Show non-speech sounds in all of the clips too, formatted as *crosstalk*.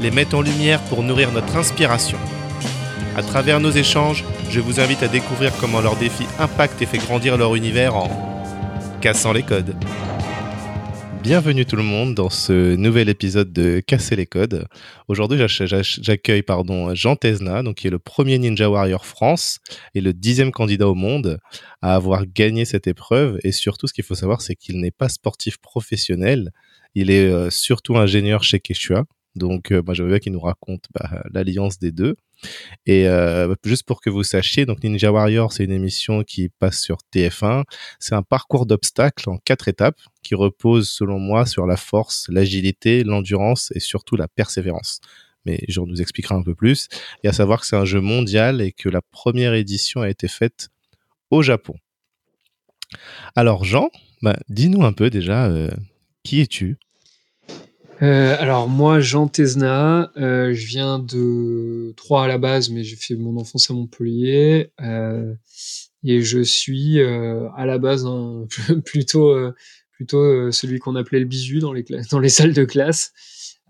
les met en lumière pour nourrir notre inspiration. À travers nos échanges, je vous invite à découvrir comment leurs défis impactent et fait grandir leur univers en cassant les codes. Bienvenue tout le monde dans ce nouvel épisode de Casser les codes. Aujourd'hui, j'accueille pardon Jean Tesna, donc qui est le premier Ninja Warrior France et le dixième candidat au monde à avoir gagné cette épreuve. Et surtout, ce qu'il faut savoir, c'est qu'il n'est pas sportif professionnel. Il est euh, surtout ingénieur chez Quechua. Donc, euh, moi, veux bien qu'il nous raconte bah, l'alliance des deux. Et euh, juste pour que vous sachiez, donc Ninja Warrior, c'est une émission qui passe sur TF1. C'est un parcours d'obstacles en quatre étapes qui repose, selon moi, sur la force, l'agilité, l'endurance et surtout la persévérance. Mais je nous expliquera un peu plus. Et à savoir que c'est un jeu mondial et que la première édition a été faite au Japon. Alors Jean, bah, dis-nous un peu déjà, euh, qui es-tu? Euh, alors moi, Jean Tesna, euh, je viens de Troyes à la base, mais j'ai fait mon enfance à Montpellier. Euh, et je suis à la base un, *laughs* plutôt, plutôt celui qu'on appelait le bisu dans les, dans les *laughs* salles de classe.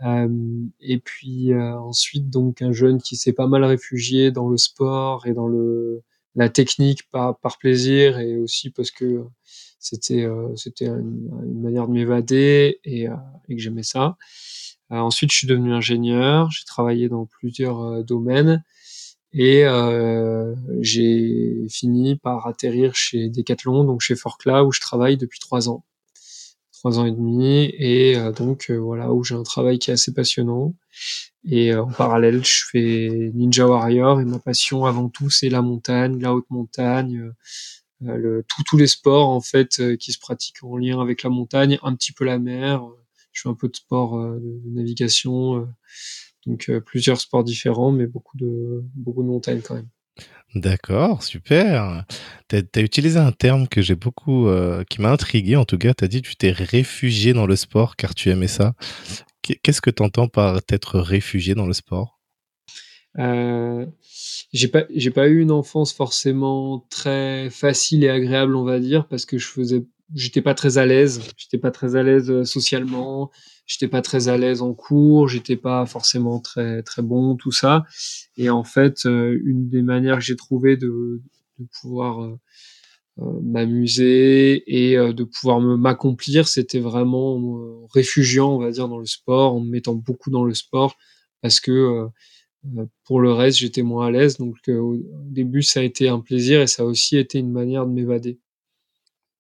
et puis ensuite, donc un jeune qui s'est pas mal réfugié dans le sport et dans le, la technique par, par plaisir et aussi parce que c'était euh, c'était une, manière de m'évader et, euh, et, que j'aimais ça. Euh, ensuite, je suis devenu ingénieur. J'ai travaillé dans plusieurs domaines et j'ai fini par atterrir chez Decathlon, donc chez Forclaz où je travaille depuis trois ans trois ans et demi et donc voilà où j'ai un travail qui est assez passionnant et en parallèle je fais Ninja Warrior et ma passion avant tout c'est la montagne la haute montagne euh, le, tous les sports en fait euh, qui se pratiquent en lien avec la montagne, un petit peu la mer. Je fais un peu de sport euh, de navigation, donc plusieurs sports différents, mais beaucoup de beaucoup de montagnes quand même. D'accord, super. Tu as, utilisé un terme que j'ai beaucoup, qui m'a intrigué en tout cas. Tu as dit que tu t'es réfugié dans le sport car tu aimais ça. Qu'est-ce que tu entends par t'être réfugié dans le sport? Euh, j'ai pas pas eu une enfance forcément très facile et agréable on va dire parce que je faisais j'étais pas très à l'aise. J'étais pas très à l'aise euh, socialement. J'étais pas très à l'aise en cours. J'étais pas forcément très très bon tout ça. Et en fait euh, une des manières que j'ai trouvé de, pouvoir m'amuser et de pouvoir me m'accomplir c'était vraiment en réfugiant on va dire dans le sport en me mettant beaucoup dans le sport parce que euh, pour le reste, j'étais moins à l'aise. Donc, euh, au début, ça a été un plaisir et ça a aussi été une manière de m'évader.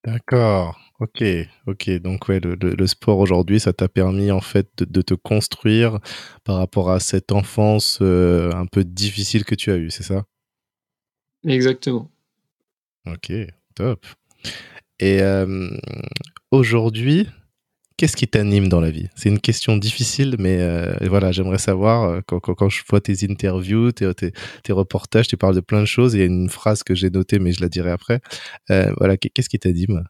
D'accord. Ok, ok. Donc ouais, le, sport aujourd'hui, ça t'a permis en fait de, te construire par rapport à cette enfance euh, un peu difficile que tu as eue, c'est ça? Exactement. Ok, top. Et aujourd'hui, Qu'est-ce qui t'anime dans la vie? C'est une question difficile, mais euh, voilà, j'aimerais savoir, euh, quand, je vois tes interviews, tes, reportages, tu parles de plein de choses. Il y a une phrase que j'ai notée, mais je la dirai après. Euh, voilà, qu'est-ce qui t'anime?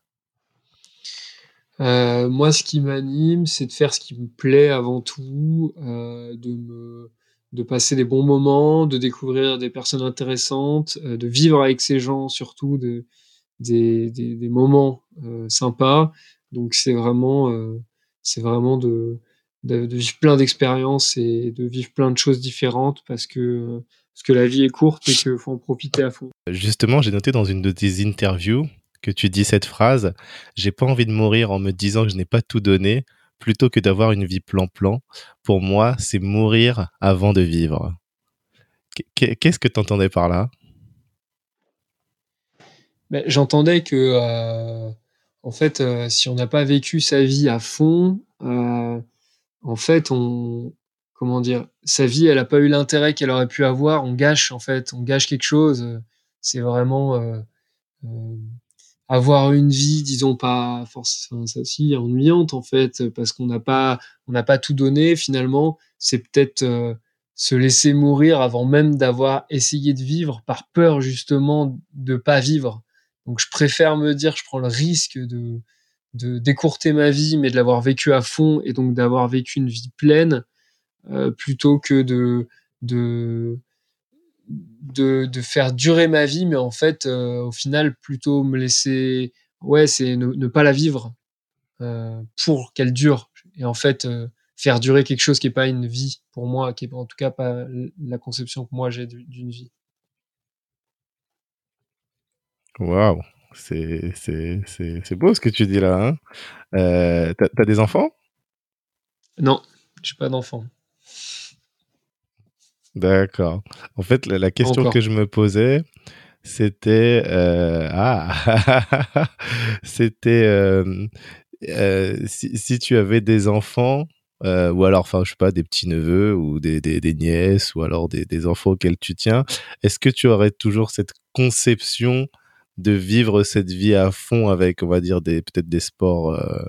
Moi, ce qui m'anime, c'est de faire ce qui me plaît avant tout, de de passer des bons moments, de découvrir des personnes intéressantes, de vivre avec ces gens surtout, de, des, des, moments sympas donc c'est vraiment, euh, c'est vraiment de, de, vivre plein d'expériences et de vivre plein de choses différentes parce que, parce que la vie est courte et qu'il faut en profiter à fond. Justement, j'ai noté dans une de tes interviews que tu dis cette phrase J'ai pas envie de mourir en me disant que je n'ai pas tout donné, plutôt que d'avoir une vie plan-plan. Pour moi, c'est mourir avant de vivre. Qu'est-ce que tu entendais par là? Ben, J'entendais que euh, en fait, euh, si on n'a pas vécu sa vie à fond, euh, en fait, comment dire, sa vie, n'a pas eu l'intérêt qu'elle aurait pu avoir. On gâche, en fait, on gâche quelque chose. C'est vraiment avoir une vie, disons pas forcément ennuyante en fait, parce qu'on n'a pas, n'a pas tout donné. Finalement, c'est peut-être se laisser mourir avant même d'avoir essayé de vivre par peur justement de pas vivre. Donc je préfère me dire je prends le risque de de décourter ma vie mais de l'avoir vécu à fond et donc d'avoir vécu une vie pleine euh, plutôt que de de de, faire durer ma vie, mais en fait, euh, au final, plutôt me laisser, ouais, c'est ne, pas la vivre euh, pour qu'elle dure. Et en fait, faire durer quelque chose qui est pas une vie pour moi, qui est en tout cas pas la conception que moi j'ai d'une vie. Waouh, c'est c'est beau ce que tu dis là. Hein euh, T'as as des enfants? Non, j'ai pas d'enfants. D'accord. En fait, la, question que je me posais, c'était euh, ah *laughs* c'était euh, euh, si, si, tu avais des enfants ou alors enfin je sais pas des petits neveux ou des, des, des nièces ou alors des, des, enfants auxquels tu tiens est-ce que tu aurais toujours cette conception de vivre cette vie à fond avec on va dire des peut-être des sports euh,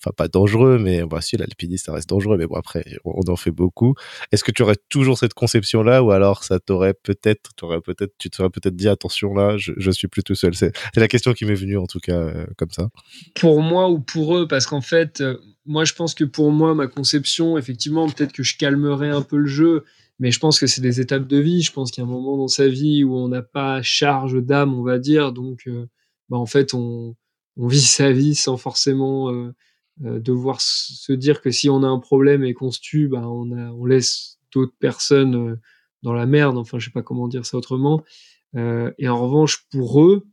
enfin pas dangereux, mais bah, l'alpinisme ça reste dangereux, mais bon après on en fait beaucoup. Est-ce que tu aurais toujours cette conception là, ou alors ça t'aurait peut-être, peut-être, tu te serais peut-être dit attention là, je, je suis plus tout seul. C'est la question qui m'est venue en tout cas euh, comme ça. Pour moi ou pour eux, parce qu'en fait, euh, moi je pense que pour moi ma conception, effectivement, peut-être que je calmerais un peu le jeu. Mais je pense que c'est des étapes de vie. Je pense qu'il y a un moment dans sa vie où on n'a pas charge d'âme, on va dire. Donc, euh, bah, en fait, on, on vit sa vie sans forcément euh, devoir se dire que si on a un problème et qu'on se tue, bah, on, a, on laisse d'autres personnes euh, dans la merde. Enfin, je sais pas comment dire ça autrement. Euh, et en revanche, pour eux,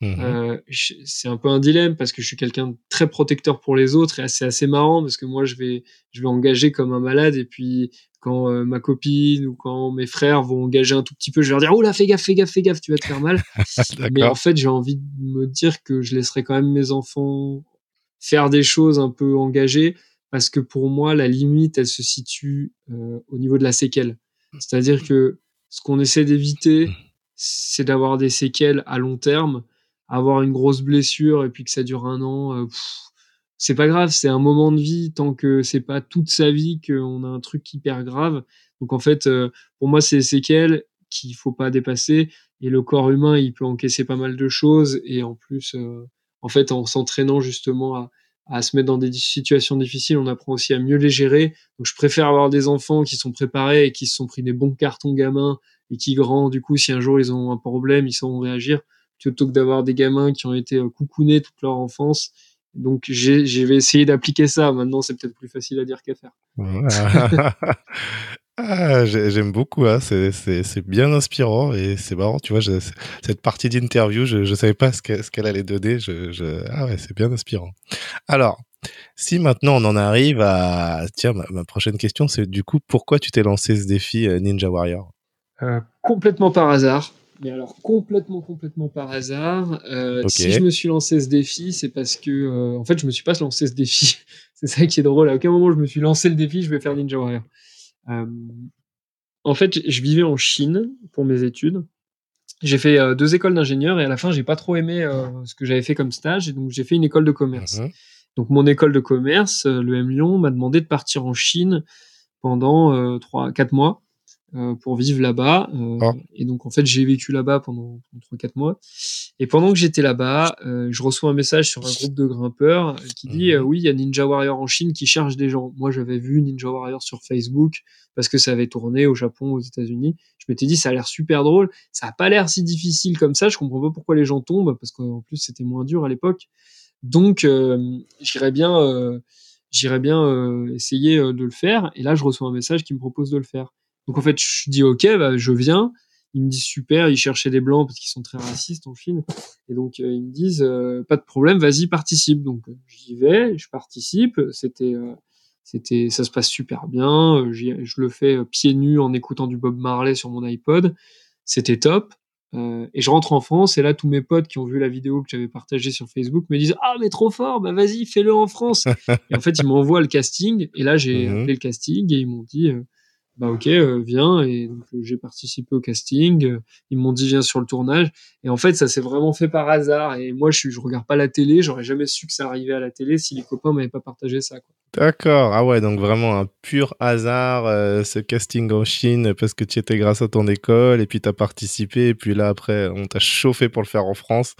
mmh euh, c'est un peu un dilemme parce que je suis quelqu'un de très protecteur pour les autres et c'est assez marrant parce que moi je vais je vais engager comme un malade et puis quand euh, ma copine ou quand mes frères vont engager un tout petit peu, je vais leur dire oh là fais gaffe fais gaffe fais gaffe tu vas te faire mal. *laughs* Mais en fait j'ai envie de me dire que je laisserai quand même mes enfants faire des choses un peu engagées, parce que pour moi, la limite, elle se situe euh, au niveau de la séquelle. C'est-à-dire que ce qu'on essaie d'éviter, c'est d'avoir des séquelles à long terme, avoir une grosse blessure et puis que ça dure un an. Euh, c'est pas grave, c'est un moment de vie tant que c'est pas toute sa vie qu'on a un truc hyper grave. Donc en fait, euh, pour moi, c'est des séquelles qu'il faut pas dépasser. Et le corps humain, il peut encaisser pas mal de choses. Et en plus, en fait, en s'entraînant justement à, à, se mettre dans des situations difficiles, on apprend aussi à mieux les gérer. Donc, je préfère avoir des enfants qui sont préparés et qui se sont pris des bons cartons gamins et qui grandent. Du coup, si un jour ils ont un problème, ils sauront réagir plutôt que d'avoir des gamins qui ont été euh, coucounés toute leur enfance. Donc, j'ai vais essayer d'appliquer ça. Maintenant, c'est peut-être plus facile à dire qu'à faire. *laughs* Ah, j'aime beaucoup, hein. c'est bien inspirant et c'est marrant, tu vois, cette partie d'interview, je ne savais pas ce qu'elle allait donner, je, je... ah ouais, c'est bien inspirant. Alors, si maintenant on en arrive à... Tiens, ma, prochaine question, c'est du coup, pourquoi tu t'es lancé ce défi euh, Ninja Warrior? Euh, Complètement par hasard. Mais alors complètement, complètement par hasard. Euh, Si je me suis lancé ce défi, c'est parce que, euh, en fait, je me suis pas lancé ce défi. *laughs* c'est ça qui est drôle. À aucun moment je me suis lancé le défi, je vais faire Ninja Warrior. Euh, en fait, je vivais en Chine pour mes études. J'ai fait deux écoles d'ingénieur et à la fin, j'ai pas trop aimé ce que j'avais fait comme stage et donc j'ai fait une école de commerce. Mhm. Donc mon école de commerce, le M Lyon, m'a demandé de partir en Chine pendant trois, quatre mois euh, pour vivre là-bas. Euh, ah. Et donc, en fait, j'ai vécu là-bas pendant, pendant 3-4 mois. Et pendant que j'étais là-bas, euh, je reçois un message sur un groupe de grimpeurs qui dit mhm. Oui, il y a Ninja Warrior en Chine qui cherche des gens. Moi, j'avais vu Ninja Warrior sur Facebook parce que ça avait tourné au Japon, aux États-Unis. Je m'étais dit Ça a l'air super drôle. Ça a pas l'air si difficile comme ça. Je comprends pas pourquoi les gens tombent parce qu'en plus, c'était moins dur à l'époque. Donc, j'irais bien. J'irais bien essayer de le faire. Et là, je reçois un message qui me propose de le faire. Donc en fait, je dis ok, bah, je viens. Ils me disent super, ils cherchaient des blancs parce qu'ils sont très racistes en Chine. Et donc euh, ils me disent euh, pas de problème, vas-y participe. Donc euh, j'y vais, je participe. C'était c'était ça se passe super bien. je le fais pieds nus en écoutant du Bob Marley sur mon iPod. C'était top. et je rentre en France et là tous mes potes qui ont vu la vidéo que j'avais partagée sur Facebook me disent ah mais trop fort bah vas-y fais-le en France *laughs* et en fait ils m'envoient le casting et là j'ai mmh appelé le casting et ils m'ont dit bah ok, euh, viens. Et donc euh, j'ai participé au casting. euh, ils m'ont dit viens sur le tournage. Et en fait, ça s'est vraiment fait par hasard. Et moi, je je regarde pas la télé. J'aurais jamais su que ça arrivait à la télé si les copains m'avaient pas partagé ça. Quoi. D'accord. Ah ouais, donc vraiment un pur hasard, euh, ce casting en Chine, parce que tu étais grâce à ton école, et puis tu as participé, et puis là, après, on t'a chauffé pour le faire en France,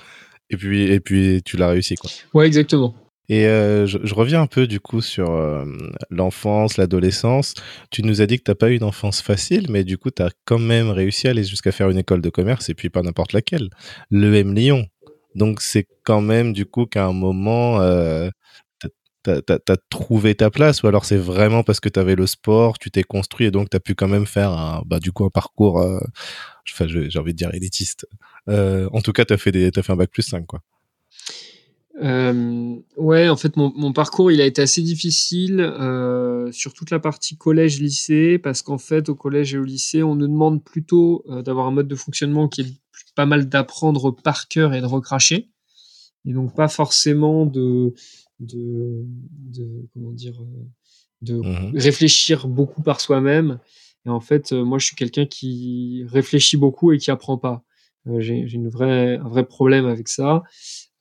et puis, et puis tu l'as réussi, quoi. Ouais, exactement. Et euh, je, reviens un peu, du coup, sur euh, l'enfance, l'adolescence. Tu nous as dit que t'as pas eu une enfance facile, mais du coup, tu as quand même réussi à aller jusqu'à faire une école de commerce, et puis pas n'importe laquelle, l'EM Lyon. Donc, c'est quand même, du coup, qu'à un moment... Euh, t'as- t'as trouvé ta place ou alors c'est vraiment parce que t'avais le sport, tu t'es construit et donc t'as pu quand même faire un, bah, du coup un parcours, euh, enfin j'ai envie de dire élitiste. En tout cas, t'as fait des, t'as fait un bac plus 5 quoi. Euh, ouais, en fait, mon, mon parcours, il a été assez difficile euh, sur toute la partie collège-lycée, parce qu'en fait, au collège et au lycée, on nous demande plutôt euh, d'avoir un mode de fonctionnement qui est pas mal d'apprendre par cœur et de recracher, et donc pas forcément de, de, de comment dire, euh, de Mhm. réfléchir beaucoup par soi-même. Et en fait, euh, moi, je suis quelqu'un qui réfléchit beaucoup et qui apprend pas. Euh, J'ai j'ai une vraie, un vrai problème avec ça.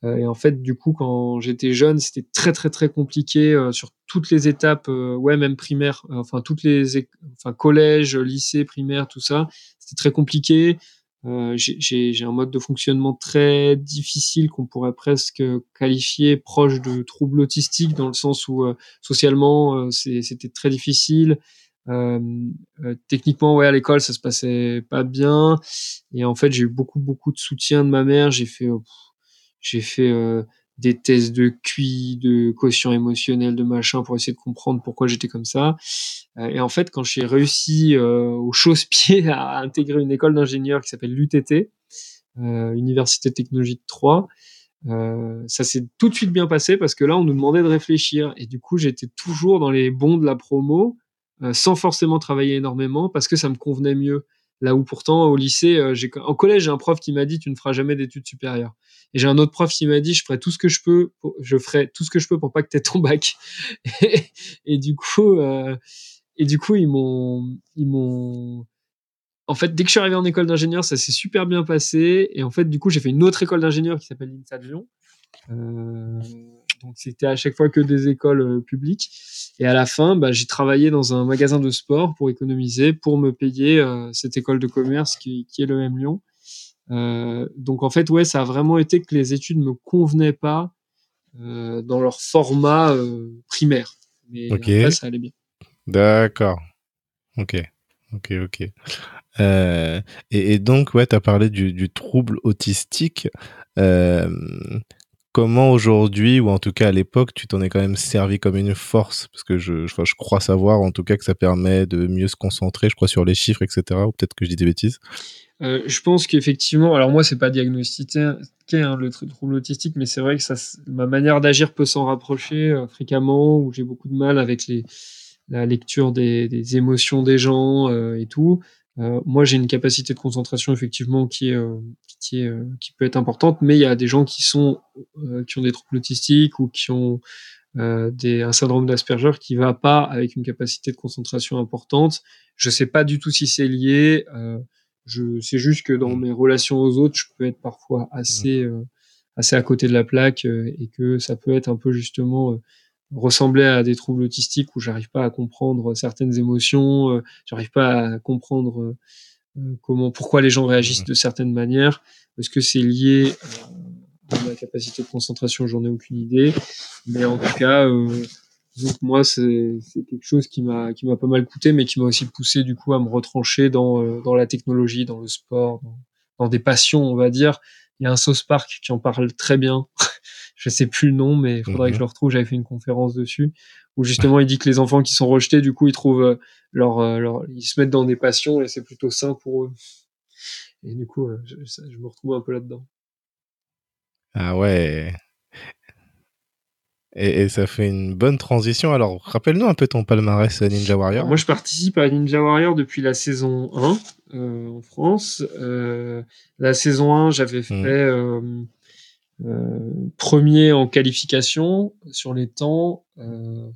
Euh, et en fait, du coup, quand j'étais jeune, c'était très très très compliqué euh, sur toutes les étapes, euh, ouais, même primaire, enfin toutes les, enfin collège, lycée, primaire, tout ça, c'était très compliqué. Euh, J'ai un mode de fonctionnement très difficile qu'on pourrait presque qualifier proche de trouble autistique dans le sens où euh, socialement euh, c'était très difficile. Techniquement, ouais, à l'école ça se passait pas bien. Et en fait, j'ai eu beaucoup beaucoup de soutien de ma mère. J'ai fait j'ai fait euh, des tests de QI, de quotient émotionnel, de machin pour essayer de comprendre pourquoi j'étais comme ça. Euh, et en fait, quand j'ai réussi euh, au chausse-pied *laughs* à intégrer une école d'ingénieur qui s'appelle l'UTT, Université de Technologie de Troyes, euh, ça s'est tout de suite bien passé parce que là, on nous demandait de réfléchir. Et du coup, j'étais toujours dans les bons de la promo, sans forcément travailler énormément parce que ça me convenait mieux. Là où pourtant, au lycée, euh, j'ai, en collège, j'ai un prof qui m'a dit tu ne feras jamais d'études supérieures. Et j'ai un autre prof qui m'a dit je ferai tout ce que je peux, pour- je ferai tout ce que je peux pour pas que tu aies ton bac. et, *laughs* et du coup, euh, et du coup, ils m'ont, ils m'ont, en fait, dès que je suis arrivé en école d'ingénieur, ça s'est super bien passé. Et en fait, du coup, j'ai fait une autre école d'ingénieur qui s'appelle l'INSA de Lyon. Euh, donc, c'était à chaque fois que des écoles euh, publiques. Et à la fin, bah, j'ai travaillé dans un magasin de sport pour économiser, pour me payer euh, cette école de commerce qui, qui est l'EM Lyon. Euh, donc, en fait, ouais, ça a vraiment été que les études me convenaient pas dans leur format primaire. Mais Ok. après, ça allait bien. D'accord. Ok. Ok, ok. Euh, et, et donc, ouais, tu as parlé du, du trouble autistique. Euh, comment aujourd'hui, ou en tout cas à l'époque, tu t'en es quand même servi comme une force? Parce que je, je, crois savoir en tout cas que ça permet de mieux se concentrer, je crois, sur les chiffres, etc. Ou peut-être que je dis des bêtises. Euh, je pense qu'effectivement, alors moi, c'est pas diagnostiqué hein, le tr- trouble autistique, mais c'est vrai que ça, ma manière d'agir peut s'en rapprocher euh, fréquemment, où j'ai beaucoup de mal avec la lecture des, des émotions des gens euh, et tout. Euh, moi, j'ai une capacité de concentration effectivement qui est, euh, qui est, euh, qui peut être importante, mais il y a des gens qui sont, euh, qui ont des troubles autistiques ou qui ont euh, des, un syndrome d'Asperger qui va pas avec une capacité de concentration importante. Je sais pas du tout si c'est lié. Euh, je sais juste que dans Mm. mes relations aux autres, je peux être parfois assez, euh, assez à côté de la plaque et que ça peut être un peu justement ressembler à des troubles autistiques où j'arrive pas à comprendre certaines émotions, euh, j'arrive pas à comprendre euh, euh, comment, pourquoi les gens réagissent Mhm. de certaines manières. Est-ce que c'est lié euh, à ma capacité de concentration? J'en ai aucune idée. Mais en tout cas, euh, que moi, c'est c'est quelque chose qui m'a qui m'a pas mal coûté, mais qui m'a aussi poussé du coup à me retrancher dans euh, dans la technologie, dans le sport, dans, dans des passions, on va dire. Il y a un Sauce Park qui en parle très bien. *laughs* je sais plus le nom, mais il faudrait Mhm. que je le retrouve. J'avais fait une conférence dessus où justement il dit que les enfants qui sont rejetés, du coup, ils trouvent euh, leur, euh, leur ils se mettent dans des passions et c'est plutôt sain pour eux. Et du coup, euh, je, me retrouve un peu là-dedans. Ah ouais. Et, et ça fait une bonne transition. Alors, rappelle-nous un peu ton palmarès Ninja Warrior. Alors, moi, je participe à Ninja Warrior depuis la saison 1 euh, en France. Euh, la saison 1, j'avais fait Mhm. euh, premier en qualification sur les temps. Euh,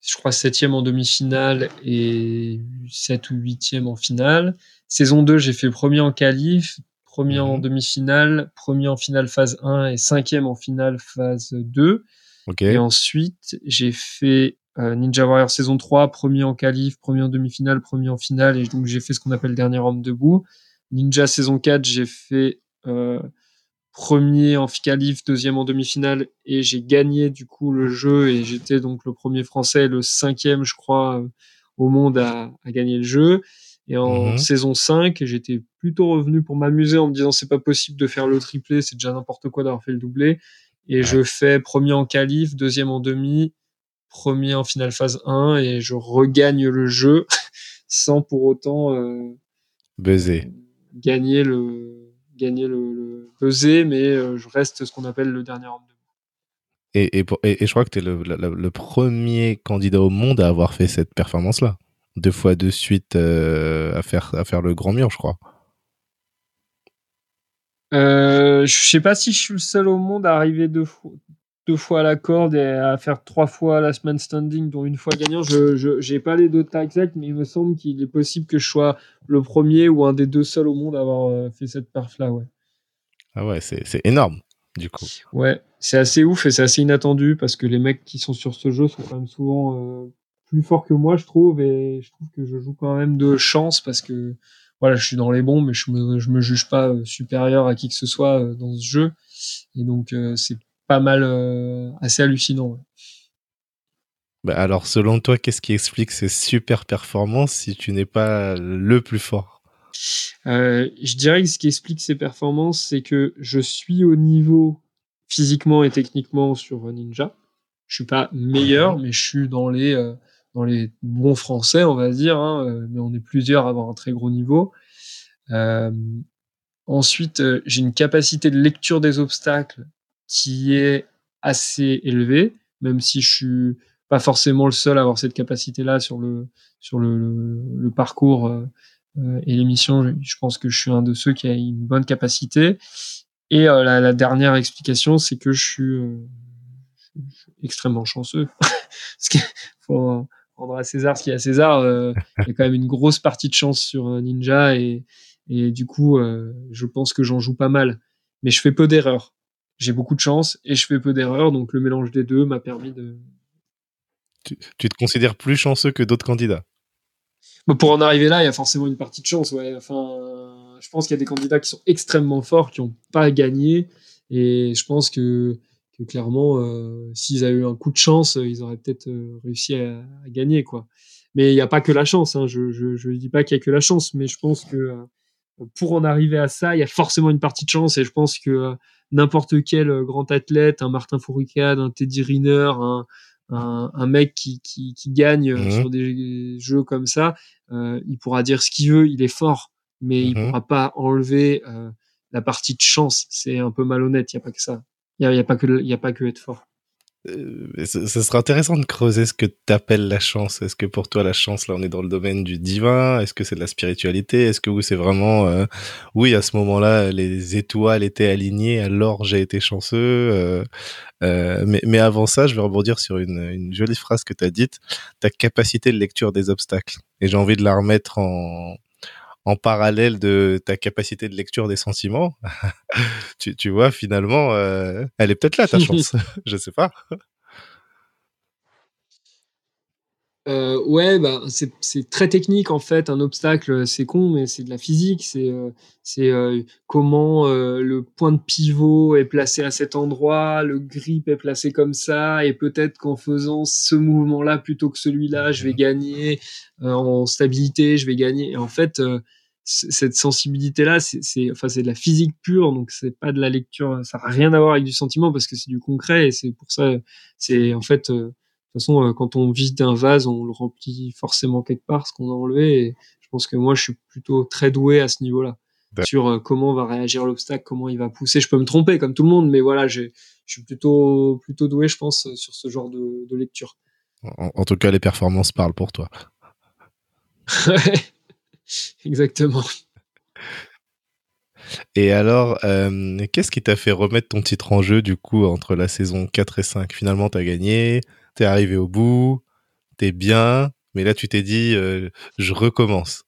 je crois, septième en demi-finale et 7 ou huitième en finale. Saison 2, j'ai fait premier en qualif, premier en mhm. demi-finale, premier en finale phase 1 et cinquième en finale phase 2. Et ensuite, j'ai fait euh, Ninja Warrior saison 3, premier en qualif, premier en demi-finale, premier en finale, et donc j'ai fait ce qu'on appelle dernier homme debout. Ninja saison 4, j'ai fait euh, premier en qualif, deuxième en demi-finale, et j'ai gagné du coup le jeu, et j'étais donc le premier français, le cinquième, je crois, euh, au monde à, à, gagner le jeu. Et en mhm. saison 5, j'étais plutôt revenu pour m'amuser en me disant c'est pas possible de faire le triplé, c'est déjà n'importe quoi d'avoir fait le doublé. Et je fais premier en qualif, deuxième en demi, premier en finale phase 1 et je regagne le jeu *laughs* sans pour autant euh, buzzer. Gagner le gagner le, le mais euh, je reste ce qu'on appelle le dernier homme de et, et, et, je crois que tu es le, le, premier candidat au monde à avoir fait cette performance-là. Deux fois de suite euh, à, faire, à faire le grand mur, je crois. Euh, je sais pas si je suis le seul au monde à arriver deux fois, deux fois à la corde et à faire trois fois la semaine standing, dont une fois gagnant. Je n'ai pas les deux tas exacts, mais il me semble qu'il est possible que je sois le premier ou un des deux seuls au monde à avoir euh, fait cette perf-là. Ouais. Ah ouais, c'est énorme, du coup. Ouais, c'est assez ouf et c'est assez inattendu parce que les mecs qui sont sur ce jeu sont quand même souvent euh, plus forts que moi, je trouve, et je trouve que je joue quand même de chance parce que voilà, je suis dans les bons, mais je me, je me juge pas euh, supérieur à qui que ce soit dans ce jeu. Et donc, euh, c'est pas mal, assez hallucinant. Bah alors, selon toi, qu'est-ce qui explique ces super performances si tu n'es pas le plus fort? Je dirais que ce qui explique ces performances, c'est que je suis au niveau physiquement et techniquement sur Ninja. Je suis pas meilleur, mais je suis dans les dans les bons français, on va dire, hein, euh, mais on est plusieurs à avoir un très gros niveau. Euh, ensuite, euh, j'ai une capacité de lecture des obstacles qui est assez élevée, même si je suis pas forcément le seul à avoir cette capacité-là sur le sur le, le, parcours et l'émission. Je, pense que je suis un de ceux qui a une bonne capacité. Et la, la, dernière explication, c'est que je suis, je suis extrêmement chanceux. *laughs* Parce qu'il faut, rendre à César ce qui est à César. Euh, il y a quand même une grosse partie de chance sur Ninja et, et du coup, euh, je pense que j'en joue pas mal. Mais je fais peu d'erreurs. J'ai beaucoup de chance et je fais peu d'erreurs, donc le mélange des deux m'a permis de. Tu, te considères plus chanceux que d'autres candidats Pour en arriver là, il y a forcément une partie de chance. Ouais. Enfin, je pense qu'il y a des candidats qui sont extrêmement forts, qui n'ont pas gagné. Et je pense que que clairement, euh, s'ils avaient eu un coup de chance, ils auraient peut-être euh, réussi à, à, gagner, quoi. Mais il n'y a pas que la chance. Hein. Je ne je, je dis pas qu'il y a que la chance, mais je pense que euh, pour en arriver à ça, il y a forcément une partie de chance. Et je pense que n'importe quel grand athlète, un Martin Fourcade, un Teddy Riner, un, un, un, mec qui, qui, qui gagne mmh sur des jeux comme ça, euh, il pourra dire ce qu'il veut, il est fort, mais il mmh pourra pas enlever euh, la partie de chance. C'est un peu malhonnête, il n'y a pas que ça. Il n'y a, pas que, y a pas que être fort. Euh, ce, sera intéressant de creuser ce que tu appelles la chance. Est-ce que pour toi, la chance, là, on est dans le domaine du divin? Est-ce que c'est de la spiritualité? Est-ce que c'est vraiment, euh, oui, à ce moment-là, les étoiles étaient alignées, alors j'ai été chanceux euh, mais, avant ça, je vais rebondir sur une, une jolie phrase que tu as dite, ta capacité de lecture des obstacles. Et j'ai envie de la remettre en, en parallèle de ta capacité de lecture des sentiments, *laughs* tu, tu, vois, finalement, euh, elle est peut-être là, ta *laughs* chance. *laughs* je sais pas. Euh, ouais, bah, c'est très technique en fait. Un obstacle, c'est con, mais c'est de la physique. C'est euh, euh, comment le point de pivot est placé à cet endroit, le grip est placé comme ça, et peut-être qu'en faisant ce mouvement-là plutôt que celui-là, je vais gagner en stabilité, je vais gagner. Et en fait, cette sensibilité là c'est enfin c'est de la physique pure donc c'est pas de la lecture ça n'a rien à voir avec du sentiment parce que c'est du concret et c'est pour ça c'est en fait euh, de toute façon euh, quand on vide un vase on le remplit forcément quelque part ce qu'on a enlevé et je pense que moi je suis plutôt très doué à ce niveau là sur euh, comment va réagir l'obstacle comment il va pousser. Je peux me tromper comme tout le monde mais voilà je suis plutôt plutôt doué je pense sur ce genre de, de lecture. En, en tout cas les performances parlent pour toi *laughs* *laughs* Exactement. Et alors, euh, qu'est-ce qui t'a fait remettre ton titre en jeu du coup entre la saison 4 et 5 Finalement, t'as gagné, t'es arrivé au bout, t'es bien, mais là tu t'es dit, je recommence.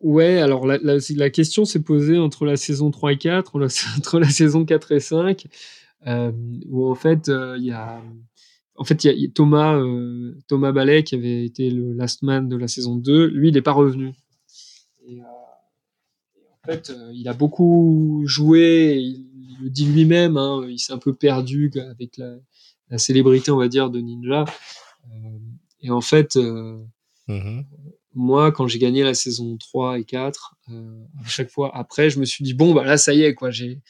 Ouais, alors la, la, question s'est posée entre la saison 3 et 4, *laughs* entre la saison 4 et 5, où en fait, il y a en fait, il y a Thomas, euh, Thomas Ballet, qui avait été le last man de la saison 2, lui, il n'est pas revenu. Et, euh, en fait, euh, il a beaucoup joué, il, le dit lui-même, hein, il s'est un peu perdu avec la, la, célébrité, on va dire, de Ninja. et en fait, mm-hmm. moi, quand j'ai gagné la saison 3 et 4, à chaque fois après, je me suis dit, bon, bah là, ça y est, quoi, j'ai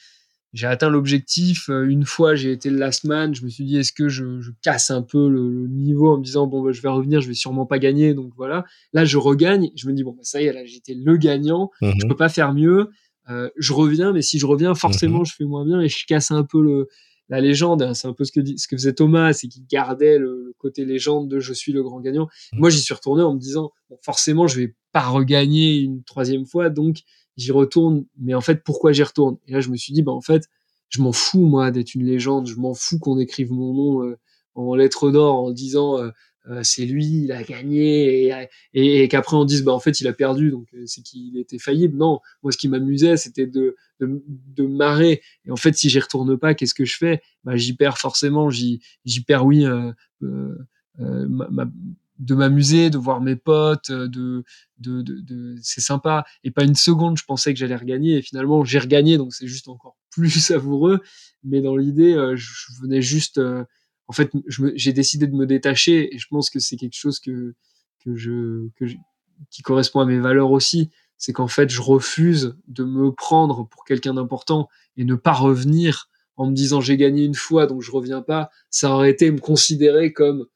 j'ai atteint l'objectif. Euh, une fois, j'ai été le last man. Je me suis dit, est-ce que je, je, casse un peu le, niveau en me disant, bon, bah, je vais revenir, je vais sûrement pas gagner. Donc voilà. Là, je regagne. Je me dis, bon, bah, ça y est, là, j'étais le gagnant. Je mhm. peux pas faire mieux. Euh, je reviens, mais si je reviens, forcément, mhm. je fais moins bien et je casse un peu le, la légende. Hein. C'est un peu ce que, ce que faisait Thomas, c'est qu'il gardait le, côté légende de je suis le grand gagnant. Mhm. Moi, j'y suis retourné en me disant, bon, forcément, je vais pas regagner une troisième fois. Donc, j'y retourne. Mais en fait, pourquoi j'y retourne? Et là, je me suis dit, bah en fait, je m'en fous moi d'être une légende. Je m'en fous qu'on écrive mon nom euh, en lettres d'or en disant euh, euh, c'est lui, il a gagné et, qu'après on dise bah en fait il a perdu donc c'est qu'il était faillible. Non, moi ce qui m'amusait c'était de, de, marrer. Et en fait si j'y retourne pas, qu'est-ce que je fais? Bah j'y perds forcément. J'y perds oui. ma, de m'amuser, de voir mes potes, euh, de, de, de, c'est sympa. Et pas une seconde, je pensais que j'allais regagner. Et finalement, j'ai regagné, donc c'est juste encore *laughs* plus savoureux. Mais dans l'idée, euh, je venais juste. Euh, en fait, j'ai décidé de me détacher. Et je pense que c'est quelque chose que, que je, que qui correspond à mes valeurs aussi. C'est qu'en fait, je refuse de me prendre pour quelqu'un d'important et ne pas revenir en me disant j'ai gagné une fois, donc je reviens pas. Ça aurait été me considérer comme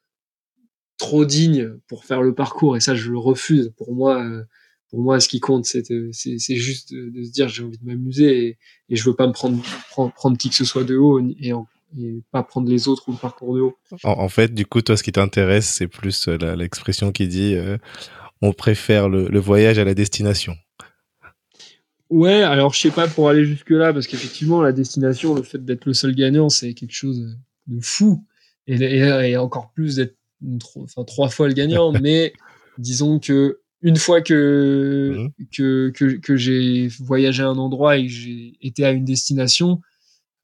trop digne pour faire le parcours et ça je le refuse. Pour moi euh, pour moi ce qui compte c'est c'est juste de, se dire j'ai envie de m'amuser et, et, je veux pas me prendre, prendre, prendre qui que ce soit de haut et, et pas prendre les autres ou le parcours de haut. En, fait du coup toi ce qui t'intéresse c'est plus euh, l'expression qui dit euh, on préfère le, le, voyage à la destination. Ouais alors je sais pas pour aller jusque là parce qu'effectivement la destination le fait d'être le seul gagnant c'est quelque chose de fou. Et, et encore plus d'être enfin trois fois le gagnant, *laughs* mais disons que une fois que mmh. que, que, que j'ai voyagé à un endroit et que j'ai été à une destination,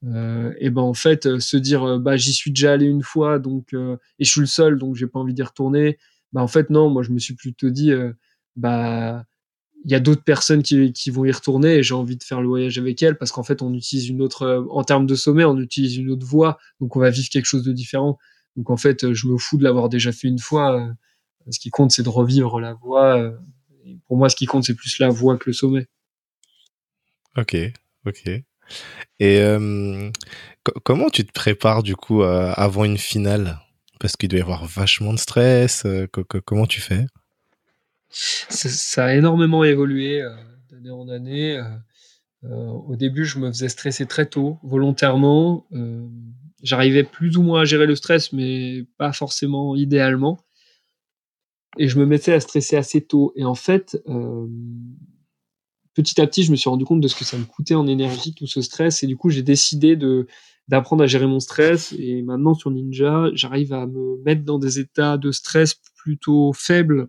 euh, et ben en fait euh, se dire euh, bah j'y suis déjà allé une fois donc euh, et je suis le seul donc j'ai pas envie d'y retourner. Bah en fait non, moi je me suis plutôt dit bah il y a d'autres personnes qui, qui vont y retourner et j'ai envie de faire le voyage avec elles parce qu'en fait on utilise une autre en termes de sommet on utilise une autre voie donc on va vivre quelque chose de différent donc en fait, je me fous de l'avoir déjà fait une fois. Euh, ce qui compte, c'est de revivre la voie. Euh, pour moi, ce qui compte, c'est plus la voie que le sommet. Ok, ok. Et euh, comment tu te prépares du coup avant une finale? Parce qu'il doit y avoir vachement de stress. comment tu fais? Ça, a énormément évolué d'année en année. au début, je me faisais stresser très tôt, volontairement j'arrivais plus ou moins à gérer le stress, mais pas forcément idéalement. Et je me mettais à stresser assez tôt. Et en fait, euh, petit à petit, je me suis rendu compte de ce que ça me coûtait en énergie, tout ce stress. Et du coup, j'ai décidé de d'apprendre à gérer mon stress. Et maintenant, sur Ninja, j'arrive à me mettre dans des états de stress plutôt faibles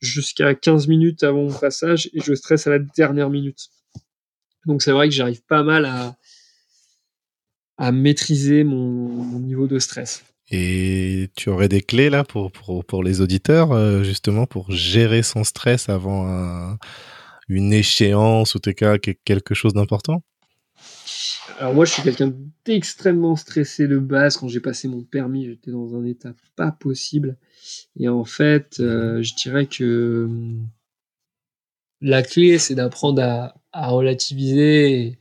jusqu'à 15 minutes avant mon passage et je stresse à la dernière minute. Donc c'est vrai que j'arrive pas mal à, à maîtriser mon, niveau de stress. Et tu aurais des clés là pour, pour, pour les auditeurs, euh, justement, pour gérer son stress avant une échéance ou quelque chose d'important? Alors moi, je suis quelqu'un d'extrêmement stressé de base. Quand j'ai passé mon permis, j'étais dans un état pas possible. Et en fait, euh, je dirais que hum, la clé, c'est d'apprendre à, à relativiser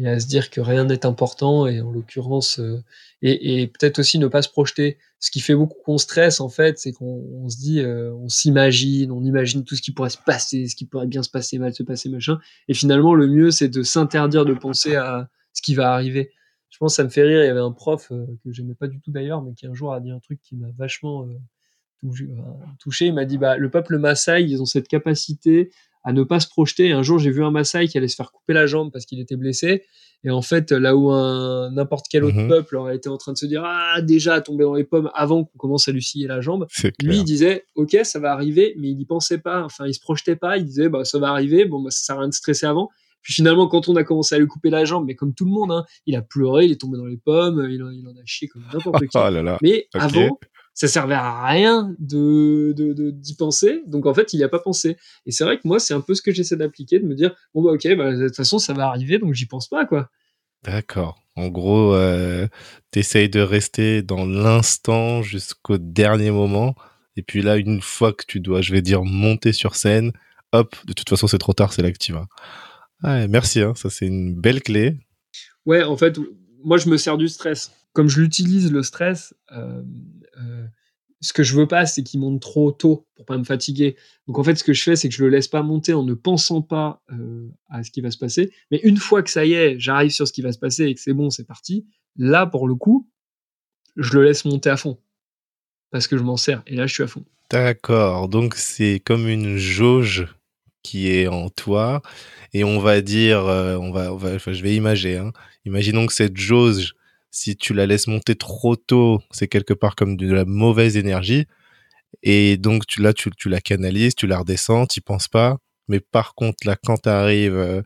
et à se dire que rien n'est important et en l'occurrence euh, et, et peut-être aussi ne pas se projeter. Ce qui fait beaucoup qu'on stresse en fait c'est qu'on se dit euh, on s'imagine on imagine tout ce qui pourrait se passer ce qui pourrait bien se passer mal se passer machin. Et finalement le mieux c'est de s'interdire de penser à ce qui va arriver. Je pense que ça me fait rire. Il y avait un prof euh, que j'aimais pas du tout d'ailleurs mais qui un jour a dit un truc qui m'a vachement touché. Il m'a dit bah le peuple Maasai ils ont cette capacité à ne pas se projeter. Un jour, j'ai vu un Maasai qui allait se faire couper la jambe parce qu'il était blessé. Et en fait, là où un n'importe quel autre Mhm. peuple aurait été en train de se dire ah déjà tombé dans les pommes avant qu'on commence à lui scier la jambe, lui il disait ok ça va arriver, mais il n'y pensait pas. Enfin, il se projetait pas. Il disait bah ça va arriver. Bon bah ça sert à rien de stresser avant. Puis finalement, quand on a commencé à lui couper la jambe, mais comme tout le monde, hein, il a pleuré, il est tombé dans les pommes, il en, il en a chié comme n'importe *laughs* qui. Oh là là. Mais avant, ça servait à rien de d'y penser. Donc en fait, il n'y a pas pensé. Et c'est vrai que moi, c'est un peu ce que j'essaie d'appliquer, de me dire bon bah ok, bah, de toute façon, ça va arriver, donc j'y pense pas quoi. D'accord. En gros, euh, t'essayes de rester dans l'instant jusqu'au dernier moment. Et puis là, une fois que tu dois, je vais dire, monter sur scène, hop, de toute façon, c'est trop tard, c'est là que tu vas. Ouais, merci, hein, ça c'est une belle clé. Ouais, en fait, moi, je me sers du stress. Comme je l'utilise, le stress, euh, ce que je veux pas, c'est qu'il monte trop tôt pour pas me fatiguer. Donc, en fait, ce que je fais, c'est que je le laisse pas monter en ne pensant pas euh, à ce qui va se passer. Mais une fois que ça y est, j'arrive sur ce qui va se passer et que c'est bon, c'est parti, là, pour le coup, je le laisse monter à fond. Parce que je m'en sers. Et là, je suis à fond. D'accord. Donc c'est comme une jauge qui est en toi. Et on va dire, euh, on va, je vais imager. Hein. Imaginons que cette jauge, si tu la laisses monter trop tôt, c'est quelque part comme de la mauvaise énergie. Et donc tu, là, tu, tu la canalises, tu la redescends, tu penses pas. Mais par contre, là, quand tu arrives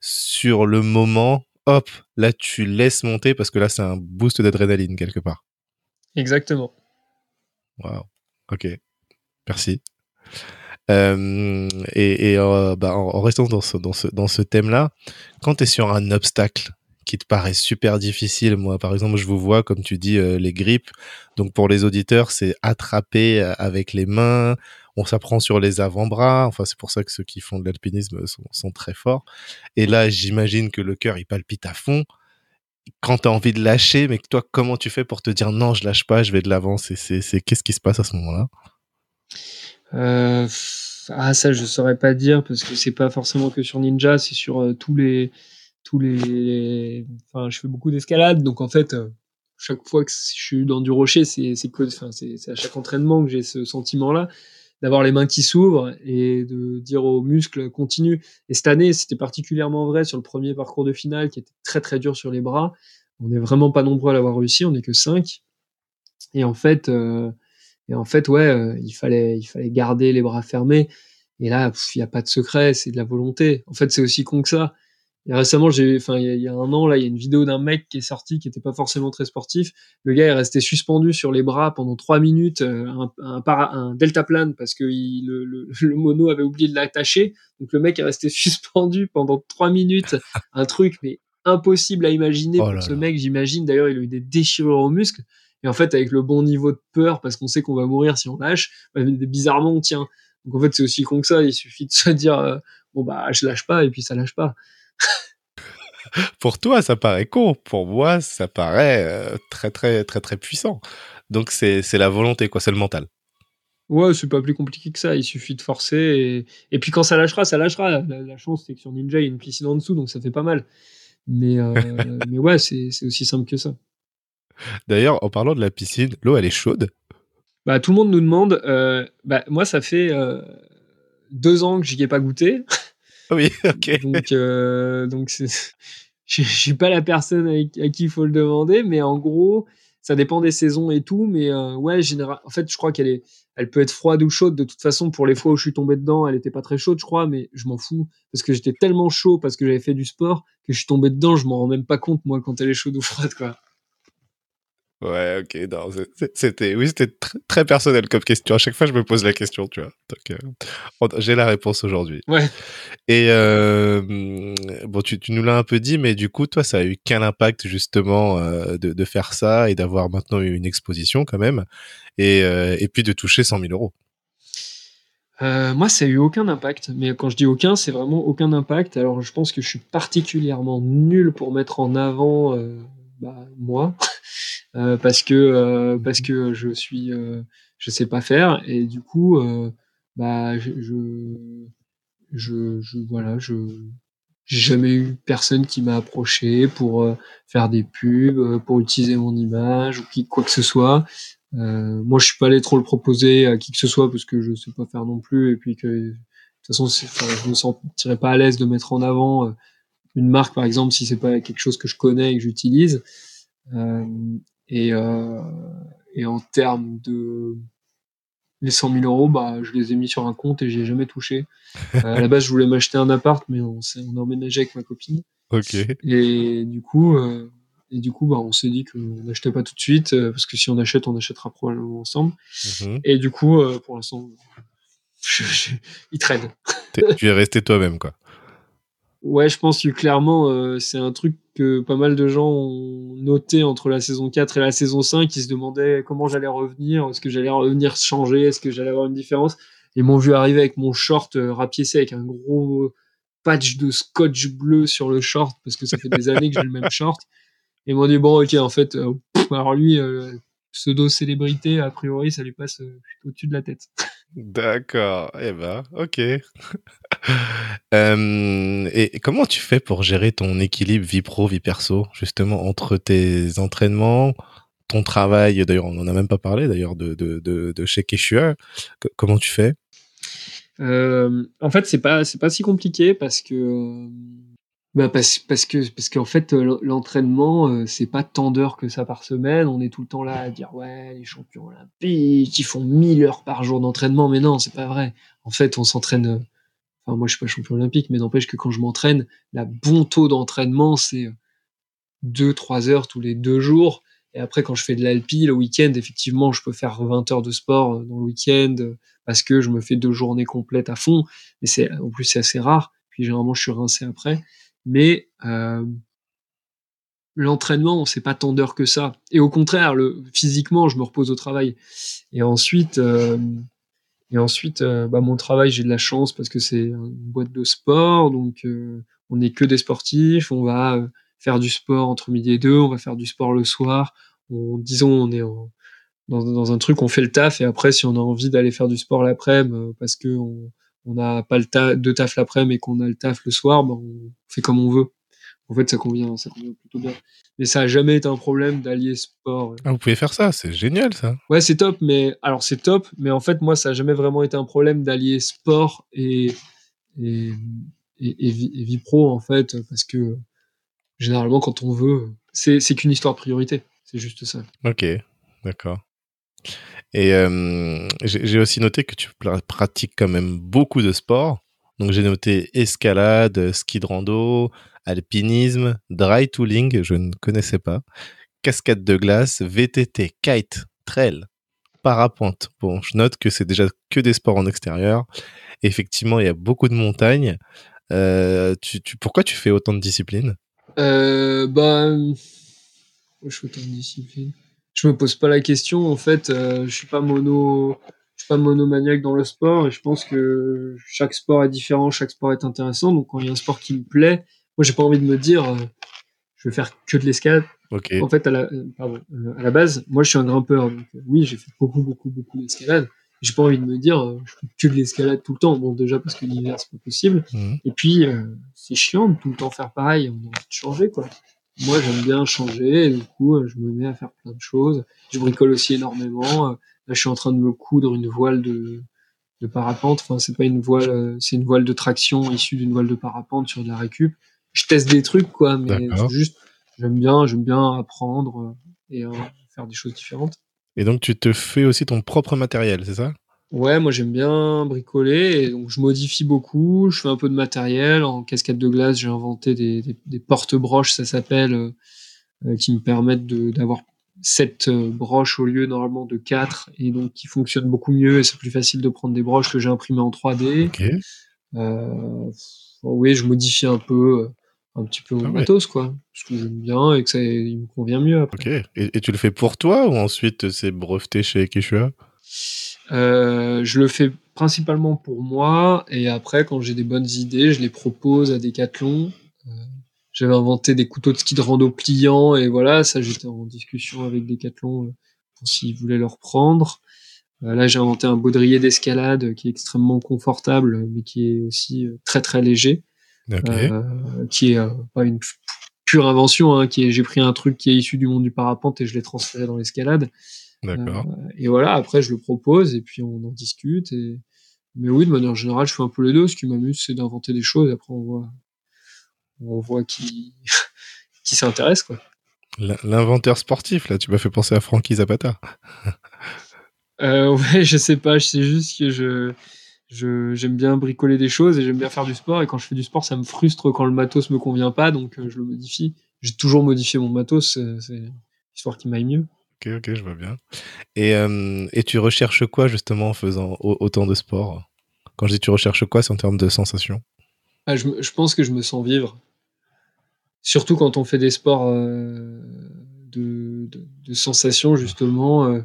sur le moment, hop, là, tu laisses monter parce que là, c'est un boost d'adrénaline quelque part. Exactement. Waouh. Ok. Merci. Euh, et et euh, bah, en, en restant dans ce, dans ce, dans ce thème-là, quand tu es sur un obstacle qui te paraît super difficile, moi par exemple, je vous vois, comme tu dis, euh, les grippes. Donc pour les auditeurs, c'est attraper euh, avec les mains, on s'apprend sur les avant-bras. Enfin, c'est pour ça que ceux qui font de l'alpinisme sont, très forts. Et là, j'imagine que le cœur, il palpite à fond. Quand tu as envie de lâcher, mais toi, comment tu fais pour te dire non, je lâche pas, je vais de l'avant? Qu'est-ce qui se passe à ce moment-là? Euh, ah, ça, je saurais pas dire parce que c'est pas forcément que sur Ninja, c'est sur tous les, tous les. Enfin, je fais beaucoup d'escalade, donc en fait, euh, chaque fois que je suis dans du rocher, c'est c'est enfin, c'est à chaque entraînement que j'ai ce sentiment-là d'avoir les mains qui s'ouvrent et de dire aux muscles continue. Et cette année, c'était particulièrement vrai sur le premier parcours de finale qui était très très dur sur les bras. On n'est vraiment pas nombreux à l'avoir réussi, on n'est que cinq. Et en fait, euh, et en fait, ouais, euh, il fallait, il fallait garder les bras fermés. Et là, il n'y a pas de secret, c'est de la volonté. En fait, c'est aussi con que ça. Et récemment, j'ai, enfin, il y, a- il y a un an, là, il y a une vidéo d'un mec qui est sorti, qui était pas forcément très sportif. Le gars est resté suspendu sur les bras pendant trois minutes, euh, un, un, para, un deltaplane, parce que il, le, le, *laughs* le mono avait oublié de l'attacher. Donc le mec est resté *laughs* suspendu pendant trois minutes. Un truc, mais impossible à imaginer Oh pour ce mec, j'imagine. D'ailleurs, il a eu des déchirures aux muscles. Et en fait, avec le bon niveau de peur, parce qu'on sait qu'on va mourir si on lâche, bah, bizarrement, on tient. Donc en fait, c'est aussi con que ça. Il suffit de se dire, euh, bon bah, je lâche pas, et puis ça lâche pas. *laughs* Pour toi, ça paraît con. Pour moi, ça paraît euh, très, très, très, très puissant. Donc, c'est la volonté, quoi. C'est le mental. Ouais, c'est pas plus compliqué que ça. Il suffit de forcer. Et, et puis quand ça lâchera, ça lâchera. La, la chance, c'est que sur Ninja, il y a une piscine en dessous, donc ça fait pas mal. Mais, euh, *laughs* mais ouais, c'est c'est aussi simple que ça. D'ailleurs, en parlant de la piscine, l'eau, elle est chaude. Bah, tout le monde nous demande. euh, bah, moi, ça fait deux ans que j'y ai pas goûté. *laughs* Oui, ok. Donc, euh, donc *laughs* je suis pas la personne à qui il faut le demander, mais en gros, ça dépend des saisons et tout. Mais euh, ouais, en fait, je crois qu'elle elle peut être froide ou chaude. De toute façon, pour les fois où je suis tombé dedans, elle était pas très chaude, je crois, mais je m'en fous parce que j'étais tellement chaud parce que j'avais fait du sport que je suis tombé dedans. Je m'en rends même pas compte moi quand elle est chaude ou froide, quoi. Ouais, ok. non, C'était, oui, c'était tr- très personnel comme question. À chaque fois, je me pose la question, tu vois. Donc, euh, j'ai la réponse aujourd'hui. Ouais. Et euh, bon, tu, tu nous l'as un peu dit, mais du coup, toi, ça a eu quel impact justement euh, de, de faire ça et d'avoir maintenant eu une exposition quand même, et, et puis de toucher 100 000 euros? Moi, ça a eu aucun impact. Mais quand je dis aucun, c'est vraiment aucun impact. Alors, je pense que je suis particulièrement nul pour mettre en avant bah, moi, Euh, parce que euh, parce que je suis, euh, je sais pas faire et du coup, euh, bah, je, je, je, je- voilà, je j'ai jamais eu personne qui m'a approché pour euh, faire des pubs, euh, pour utiliser mon image ou qui quoi que ce soit. Euh, moi, je suis pas allé trop le proposer à qui que ce soit parce que je sais pas faire non plus et puis que toute façon, je me sentirais pas à l'aise de mettre en avant une marque, par exemple, si c'est pas quelque chose que je connais et que j'utilise. Et, et en termes de les 100 000 euros, bah, je les ai mis sur un compte et j'y ai jamais touché. à la base, je voulais m'acheter un appart, mais on s'est on a emménagé avec ma copine. Ok. Et du coup, euh, et du coup, bah, on s'est dit qu'on n'achetait pas tout de suite, euh, parce que si on achète, on achètera probablement ensemble. Mhm. Et du coup, euh, pour l'instant, *laughs* il traîne. tu es resté toi-même, quoi. Ouais, je pense que clairement, euh, c'est un truc que pas mal de gens ont noté entre la saison 4 et la saison 5. Ils se demandaient comment j'allais revenir, est-ce que j'allais revenir changer, est-ce que j'allais avoir une différence? Ils m'ont vu arriver avec mon short euh, rapiécé avec un gros patch de scotch bleu sur le short parce que ça fait des années que j'ai le même short. Et ils m'ont dit, bon, ok, en fait, euh, alors lui, pseudo-célébrité, a priori, ça lui passe au-dessus de la tête. D'accord. Eh ben, ok. Euh, et comment tu fais pour gérer ton équilibre vie pro, vie perso, justement, entre tes entraînements, ton travail, d'ailleurs, on n'en a même pas parlé, d'ailleurs, de, de, de, chez Keshua. Comment tu fais? Euh, En fait, c'est pas, c'est pas si compliqué parce que bah parce, parce que parce qu'en fait euh, l'entraînement euh, c'est pas tant d'heures que ça par semaine. On est tout le temps là à dire ouais les champions olympiques ils font 1000 heures par jour d'entraînement. Mais non c'est pas vrai. En fait on s'entraîne euh, enfin moi je suis pas champion olympique mais n'empêche que quand je m'entraîne la bon taux d'entraînement c'est 2 3 heures tous les deux jours. Et après quand je fais de l'alpi le week-end effectivement je peux faire 20 heures de sport dans le week-end parce que je me fais deux journées complètes à fond. Mais c'est en plus c'est assez rare. Puis généralement je suis rincé après mais euh, l'entraînement, c'est pas tant d'heures que ça. Et au contraire, physiquement, je me repose au travail. Et ensuite, euh, et ensuite, euh, bah, mon travail, j'ai de la chance parce que c'est une boîte de sport, donc on n'est que des sportifs. On va faire du sport entre midi et deux, on va faire du sport le soir. On, disons, on est dans, un truc, on fait le taf, et après, si on a envie d'aller faire du sport l'après-midi, parce que on, on n'a pas le de taf l'après, mais qu'on a le taf le soir, ben on fait comme on veut. En fait, ça convient, ça convient plutôt bien. Mais ça a jamais été un problème d'allier sport. Ah, vous pouvez faire ça, c'est génial ça. Ouais, c'est top, mais alors c'est top, mais en fait, moi, ça a jamais vraiment été un problème d'allier sport et, et, et, vie, pro, en fait, parce que généralement, quand on veut, c'est qu'une histoire de priorité. C'est juste ça. Ok, d'accord. Et euh, j'ai aussi noté que tu pratiques quand même beaucoup de sports. Donc j'ai noté escalade, ski de rando, alpinisme, dry tooling, je ne connaissais pas, cascade de glace, VTT, kite, trail, parapente. Bon, je note que c'est déjà que des sports en extérieur. Effectivement, il y a beaucoup de montagnes. Euh, pourquoi tu fais autant de disciplines? Euh, Bah, je fais autant de disciplines je me pose pas la question. En fait, euh, je suis pas mono, je suis pas monomaniaque dans le sport et je pense que chaque sport est différent, chaque sport est intéressant. Donc quand il y a un sport qui me plaît, moi j'ai pas envie de me dire euh, je vais faire que de l'escalade. En fait, à la, euh, pardon, à la base, moi je suis un grimpeur. Donc oui, j'ai fait beaucoup, beaucoup, beaucoup d'escalade. J'ai pas envie de me dire je fais que de l'escalade tout le temps. Bon, déjà parce que l'hiver c'est pas possible. Mmh. Et puis c'est chiant de tout le temps faire pareil. On a envie de changer quoi moi j'aime bien changer et du coup euh, je me mets à faire plein de choses. Je bricole aussi énormément. Euh, là je suis en train de me coudre une voile de, de parapente. Enfin c'est pas une voile, euh, c'est une voile de traction issue d'une voile de parapente sur de la récup. Je teste des trucs quoi, mais juste j'aime bien, j'aime bien apprendre et faire des choses différentes. Et donc tu te fais aussi ton propre matériel, c'est ça? Ouais, moi j'aime bien bricoler et donc je modifie beaucoup. Je fais un peu de matériel en cascade de glace. J'ai inventé des, des, porte-broches, ça s'appelle, euh, euh, qui me permettent d'avoir sept euh, broches au lieu normalement de quatre et donc qui fonctionnent beaucoup mieux et c'est plus facile de prendre des broches que j'ai imprimées en 3D. oui, je modifie un peu, un petit peu mon ah matos quoi, parce que j'aime bien et que ça il me convient mieux. Après. Ok. Et, et, tu le fais pour toi ou ensuite c'est breveté chez Kishua euh, je le fais principalement pour moi et après quand j'ai des bonnes idées, je les propose à Decathlon. Euh, j'avais inventé des couteaux de ski de rando pliants et voilà, ça j'étais en discussion avec Decathlon euh, pour s'ils voulaient le reprendre. Euh, là j'ai inventé un baudrier d'escalade qui est extrêmement confortable mais qui est aussi très très léger, qui est pas une pure invention, hein, qui est j'ai pris un truc qui est issu du monde du parapente et je l'ai transféré dans l'escalade. D'accord. Euh, et voilà, après je le propose et puis on en discute et mais oui, de manière générale, je fais un peu les deux. Ce qui m'amuse, c'est d'inventer des choses. Après, on voit, on voit qui, *laughs* qui s'intéresse, quoi. L'inventeur sportif, là, tu m'as fait penser à Frankie Zapata. *laughs* euh, ouais, je sais pas, je sais juste que je, je, j'aime bien bricoler des choses et j'aime bien faire du sport. Et quand je fais du sport, ça me frustre quand le matos me convient pas, donc euh, je le modifie. J'ai toujours modifié mon matos, c'est histoire qu'il m'aille mieux. Ok, ok, je vois bien. Et, euh, et tu recherches quoi justement en faisant autant de sport? Quand je dis tu recherches quoi, c'est en termes de sensations? Ah, je, je, pense que je me sens vivre. Surtout quand on fait des sports euh, de, de, sensations, justement. Euh,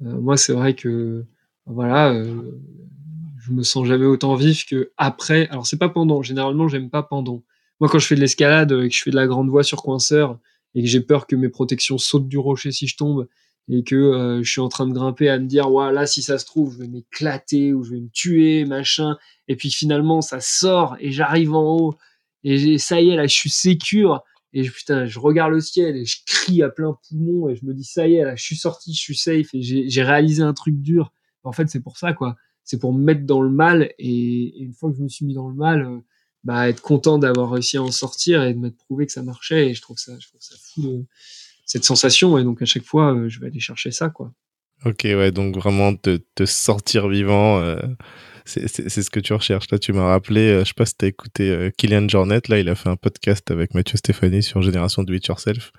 moi, c'est vrai que voilà, je me sens jamais autant vif que après. Alors, c'est pas pendant. Généralement, j'aime pas pendant. Moi, quand je fais de l'escalade, et que je fais de la grande voie sur coinceur, et que j'ai peur que mes protections sautent du rocher si je tombe et que euh, je suis en train de grimper à me dire voilà si ça se trouve je vais m'éclater ou je vais me tuer machin. Et puis finalement ça sort et j'arrive en haut et ça y est là je suis sécure et putain je regarde le ciel et je crie à plein poumon et je me dis ça y est là je suis sorti je suis safe et j'ai réalisé un truc dur. En fait c'est pour ça quoi. C'est pour me mettre dans le mal et, une fois que je me suis mis dans le mal euh, bah, être content d'avoir réussi à en sortir et de m'être prouvé que ça marchait. Et je trouve ça, je trouve ça fou, cette sensation. Et donc, à chaque fois, euh, je vais aller chercher ça, quoi. Ok, ouais, donc vraiment te, te sortir vivant, euh, c'est ce que tu recherches. Là, tu m'as rappelé, euh, je sais pas si t'as écouté euh, Kylian Jornet, là, il a fait un podcast avec Mathieu Stéphanie sur Génération Do It Yourself.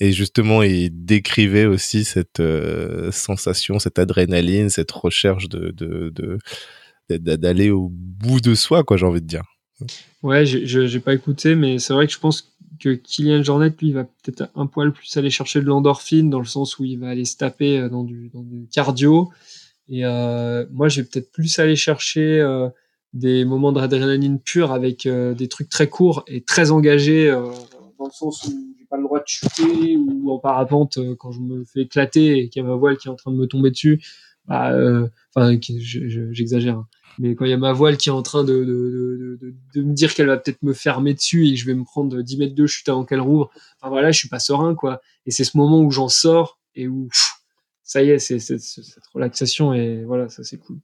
Et justement, il décrivait aussi cette sensation, cette adrénaline, cette recherche de d'aller de, au bout de soi, quoi, j'ai envie de dire. Ouais, j'ai pas écouté, mais c'est vrai que je pense que Kylian Jornet, lui, va peut-être un poil plus aller chercher de l'endorphine, dans le sens où il va aller se taper euh, dans du, cardio. Et euh, moi, je vais peut-être plus aller chercher euh, des moments d'adrénaline pure avec des trucs très courts et très engagés, dans le sens où j'ai pas le droit de chuter ou en parapente quand je me fais éclater et qu'il y a ma voile qui est en train de me tomber dessus. Bah, enfin, j'exagère. Hein mais quand il y a ma voile qui est en train de, de, de, de me dire qu'elle va peut-être me fermer dessus et que je vais me prendre 10 mètres de chute avant qu'elle rouvre, enfin voilà, je suis pas serein, quoi. Et c'est ce moment où j'en sors et où, ça y est, c'est cette relaxation et voilà, ça c'est cool.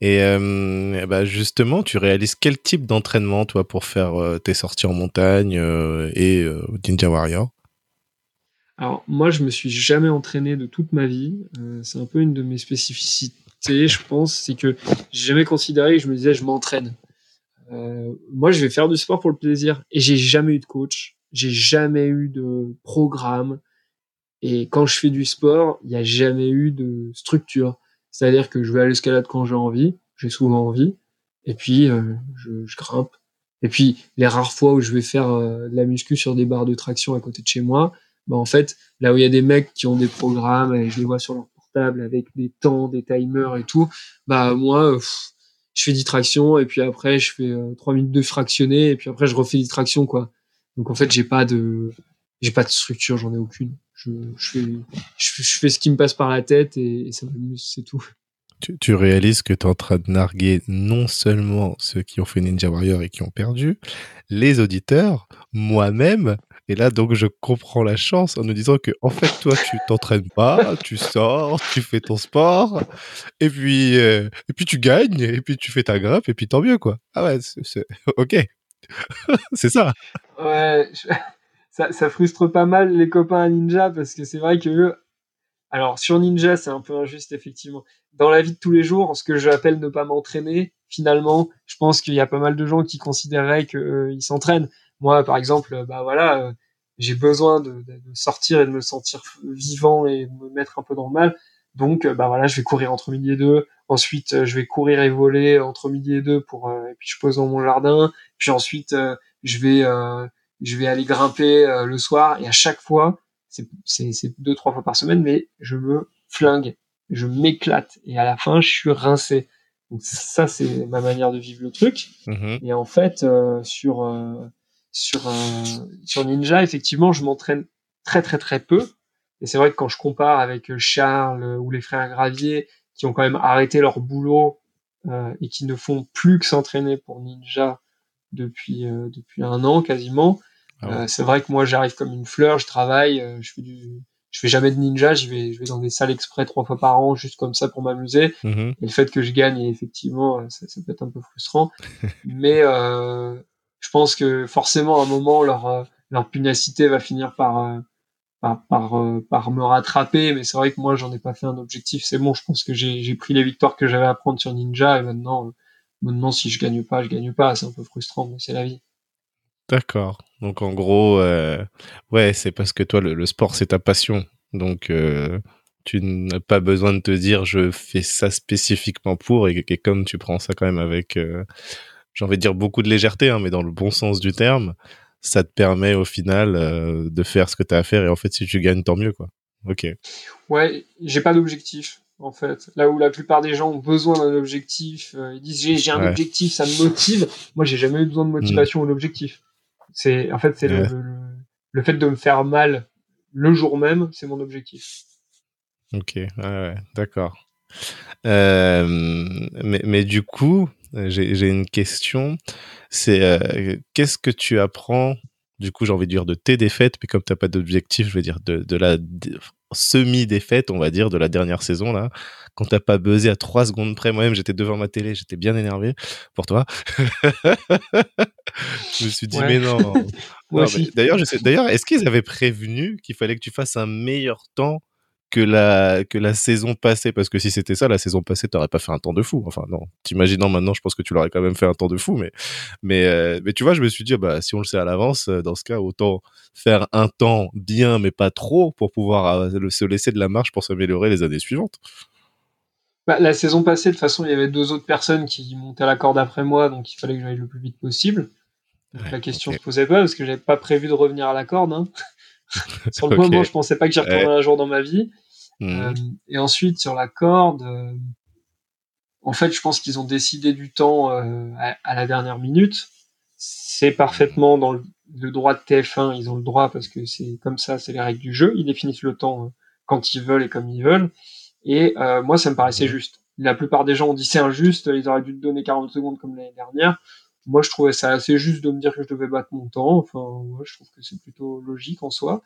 Et euh, bah justement, tu réalises quel type d'entraînement, toi, pour faire euh, tes sorties en montagne euh, et euh, Ninja Warrior? Alors, moi, je me suis jamais entraîné de toute ma vie. C'est un peu une de mes spécificités je pense, c'est que j'ai jamais considéré que je me disais je m'entraîne. Euh, moi, je vais faire du sport pour le plaisir et j'ai jamais eu de coach, j'ai jamais eu de programme. Et quand je fais du sport, il n'y a jamais eu de structure. C'est-à-dire que je vais à l'escalade quand j'ai envie, j'ai souvent envie, et puis euh, je, grimpe. Et puis les rares fois où je vais faire euh, de la muscu sur des barres de traction à côté de chez moi, bah en fait, là où il y a des mecs qui ont des programmes et je les vois sur leur avec des temps, des timers et tout, bah moi, je fais des tractions et puis après je fais euh, 3 minutes de fractionné et puis après je refais des tractions quoi. Donc en fait j'ai pas de j'ai pas de structure, j'en ai aucune. Je, je, fais, je, fais ce qui me passe par la tête et, ça m'amuse, c'est tout. Tu, tu, réalises que tu es en train de narguer non seulement ceux qui ont fait Ninja Warrior et qui ont perdu, les auditeurs, moi-même, et là, donc, je comprends la chance en nous disant que, en fait, toi, tu t'entraînes pas, tu sors, tu fais ton sport, et puis, euh, et puis tu gagnes, et puis tu fais ta grimpe, et puis tant mieux, quoi. Ah ouais, *laughs* ok. *laughs* c'est ça. Ouais, *laughs* ça, ça, frustre pas mal les copains à Ninja, parce que c'est vrai que alors, sur Ninja, c'est un peu injuste, effectivement. Dans la vie de tous les jours, ce que j'appelle ne pas m'entraîner, finalement, je pense qu'il y a pas mal de gens qui considéreraient qu'ils euh, s'entraînent. Moi, par exemple, euh, bah voilà, euh, j'ai besoin de, de, sortir et de me sentir vivant et de me mettre un peu dans le mal. Donc, euh, bah voilà, je vais courir entre midi et deux. Ensuite, je vais courir et voler entre midi et deux pour, et puis je pose dans mon jardin. Puis ensuite, je vais, je vais aller grimper le soir. Et à chaque fois, c'est deux trois fois par semaine, mais je me flingue, je m'éclate. Et à la fin, je suis rincé. Donc ça, c'est ma manière de vivre le truc. Mm-hmm. Et en fait, sur sur sur Ninja, effectivement, je m'entraîne très très très peu. Et c'est vrai que quand je compare avec euh, Charles euh, ou les frères Gravier, qui ont quand même arrêté leur boulot euh, et qui ne font plus que s'entraîner pour Ninja depuis euh, depuis un an quasiment, ah c'est vrai que moi j'arrive comme une fleur, je travaille, je fais du je fais jamais de ninja, je vais, je vais dans des salles exprès trois fois par an, juste comme ça pour m'amuser. Mmh et le fait que je gagne, effectivement, ça, ça peut être un peu frustrant. *laughs* Mais je pense que forcément, à un moment, leur, euh, leur pugnacité va finir par, euh, par, euh, par me rattraper. Mais c'est vrai que moi, j'en ai pas fait un objectif. C'est bon, je pense que j'ai pris les victoires que j'avais à prendre sur Ninja. Et maintenant, maintenant, si je gagne pas, je gagne pas. C'est un peu frustrant, mais c'est la vie. D'accord. Donc en gros, ouais, c'est parce que toi, le, sport, c'est ta passion. Donc tu n'as pas besoin de te dire je fais ça spécifiquement pour et, comme tu prends ça quand même avec, j'ai envie de dire beaucoup de légèreté, hein, mais dans le bon sens du terme, ça te permet au final euh, de faire ce que tu as à faire et en fait si tu gagnes tant mieux quoi. Ok. Ouais, j'ai pas d'objectif en fait. Là où la plupart des gens ont besoin d'un objectif, euh, ils disent j'ai un objectif, ça me motive. Moi j'ai jamais eu besoin de motivation ou d'objectif. C'est en fait c'est le, le, fait de me faire mal le jour même, c'est mon objectif. Ok, ouais, d'accord. Euh, mais, mais, du coup, j'ai une question. C'est euh, qu'est-ce que tu apprends? Du coup, j'ai envie de dire de tes défaites, mais comme tu n'as pas d'objectif, je veux dire de, de la semi-défaite, on va dire, de la dernière saison, là, quand t'as pas buzzé à trois secondes près, moi-même, j'étais devant ma télé, j'étais bien énervé pour toi. *laughs* je me suis dit, mais non. *laughs* D'ailleurs, D'ailleurs, est-ce qu'ils avaient prévenu qu'il fallait que tu fasses un meilleur temps que la, que la saison passée. Parce que si c'était ça, la saison passée, t'aurais pas fait un temps de fou. Enfin, non. T'imaginant maintenant, je pense que tu l'aurais quand même fait un temps de fou. Mais, mais, euh, mais tu vois, je me suis dit, bah, si on le sait à l'avance, euh, dans ce cas, autant faire un temps bien, mais pas trop, pour pouvoir euh, se laisser de la marche pour s'améliorer les années suivantes. Bah, la saison passée, de toute façon, il y avait deux autres personnes qui montaient à la corde après moi, donc il fallait que j'aille le plus vite possible. la question se posait pas parce que j'avais pas prévu de revenir à la corde. Hein. *laughs* sur le moment, je pensais pas que j'y retournerais un jour dans ma vie. Mhm. Euh, et ensuite, sur la corde, euh, en fait, je pense qu'ils ont décidé du temps euh, à, la dernière minute. C'est parfaitement dans le, droit de TF1, ils ont le droit parce que c'est comme ça, c'est les règles du jeu. Ils définissent le temps quand ils veulent et comme ils veulent. Et moi, ça me paraissait juste. La plupart des gens ont dit c'est injuste, ils auraient dû te donner 40 secondes comme l'année dernière moi je trouvais ça assez juste de me dire que je devais battre mon temps. Enfin, je trouve que c'est plutôt logique en soi.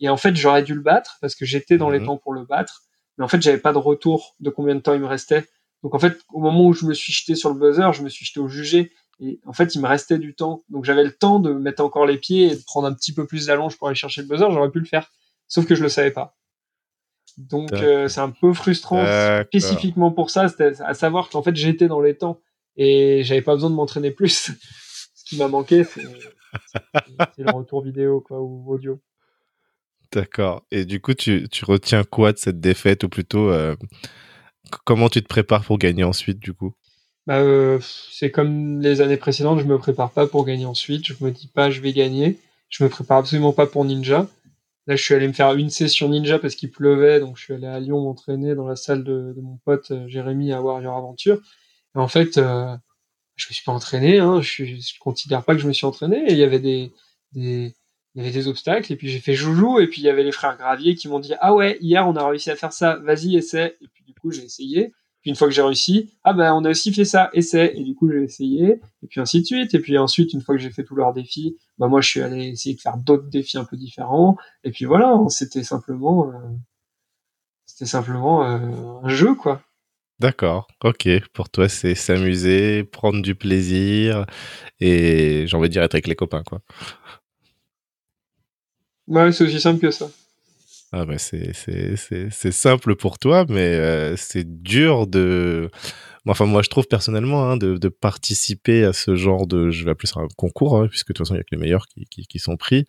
Et en fait, j'aurais dû le battre parce que j'étais dans les mhm. temps pour le battre. Mais en fait, j'avais pas de retour de combien de temps il me restait. Donc en fait, au moment où je me suis jeté sur le buzzer, je me suis jeté au jugé. Et en fait, il me restait du temps. Donc j'avais le temps de mettre encore les pieds et de prendre un petit peu plus d'allonge pour aller chercher le buzzer. J'aurais pu le faire. Sauf que je le savais pas. Donc euh, c'est un peu frustrant spécifiquement pour ça, à savoir qu'en fait j'étais dans les temps et j'avais pas besoin de m'entraîner plus. *laughs* Ce qui m'a manqué, *laughs* c'est le retour vidéo quoi, ou audio. D'accord. Et du coup, tu, tu, retiens quoi de cette défaite ou plutôt euh, comment tu te prépares pour gagner ensuite du coup? Bah, euh, C'est comme les années précédentes, je me prépare pas pour gagner ensuite. Je me dis pas je vais gagner. Je me prépare absolument pas pour Ninja. Là, je suis allé me faire une session Ninja parce qu'il pleuvait, donc je suis allé à Lyon m'entraîner dans la salle de, de mon pote euh, Jérémy à Warrior Aventure en fait, euh, je me suis pas entraîné. Hein, je, je considère pas que je me suis entraîné. il y avait des, des il y avait des obstacles. Et puis j'ai fait joujou. Et puis il y avait les frères Gravier qui m'ont dit ah ouais hier on a réussi à faire ça. Vas-y essaie et puis du coup j'ai essayé. Puis une fois que j'ai réussi ah ben on a aussi fait ça. Essaie et du coup j'ai essayé. Et puis ainsi de suite. Et puis ensuite une fois que j'ai fait tous leurs défis bah moi je suis allé essayer de faire d'autres défis un peu différents. Et puis voilà c'était simplement euh, c'était simplement euh, un jeu quoi D'accord, ok. Pour toi, c'est s'amuser, prendre du plaisir et j'ai envie de dire être avec les copains, quoi. Ouais, c'est aussi simple que ça. Ah bah c'est, c'est, simple pour toi, mais euh, c'est dur de... Enfin, moi, je trouve personnellement hein, de, de, participer à ce genre de... Je vais appeler ça un concours, hein, puisque de toute façon, il y a que les meilleurs qui, qui, qui sont pris,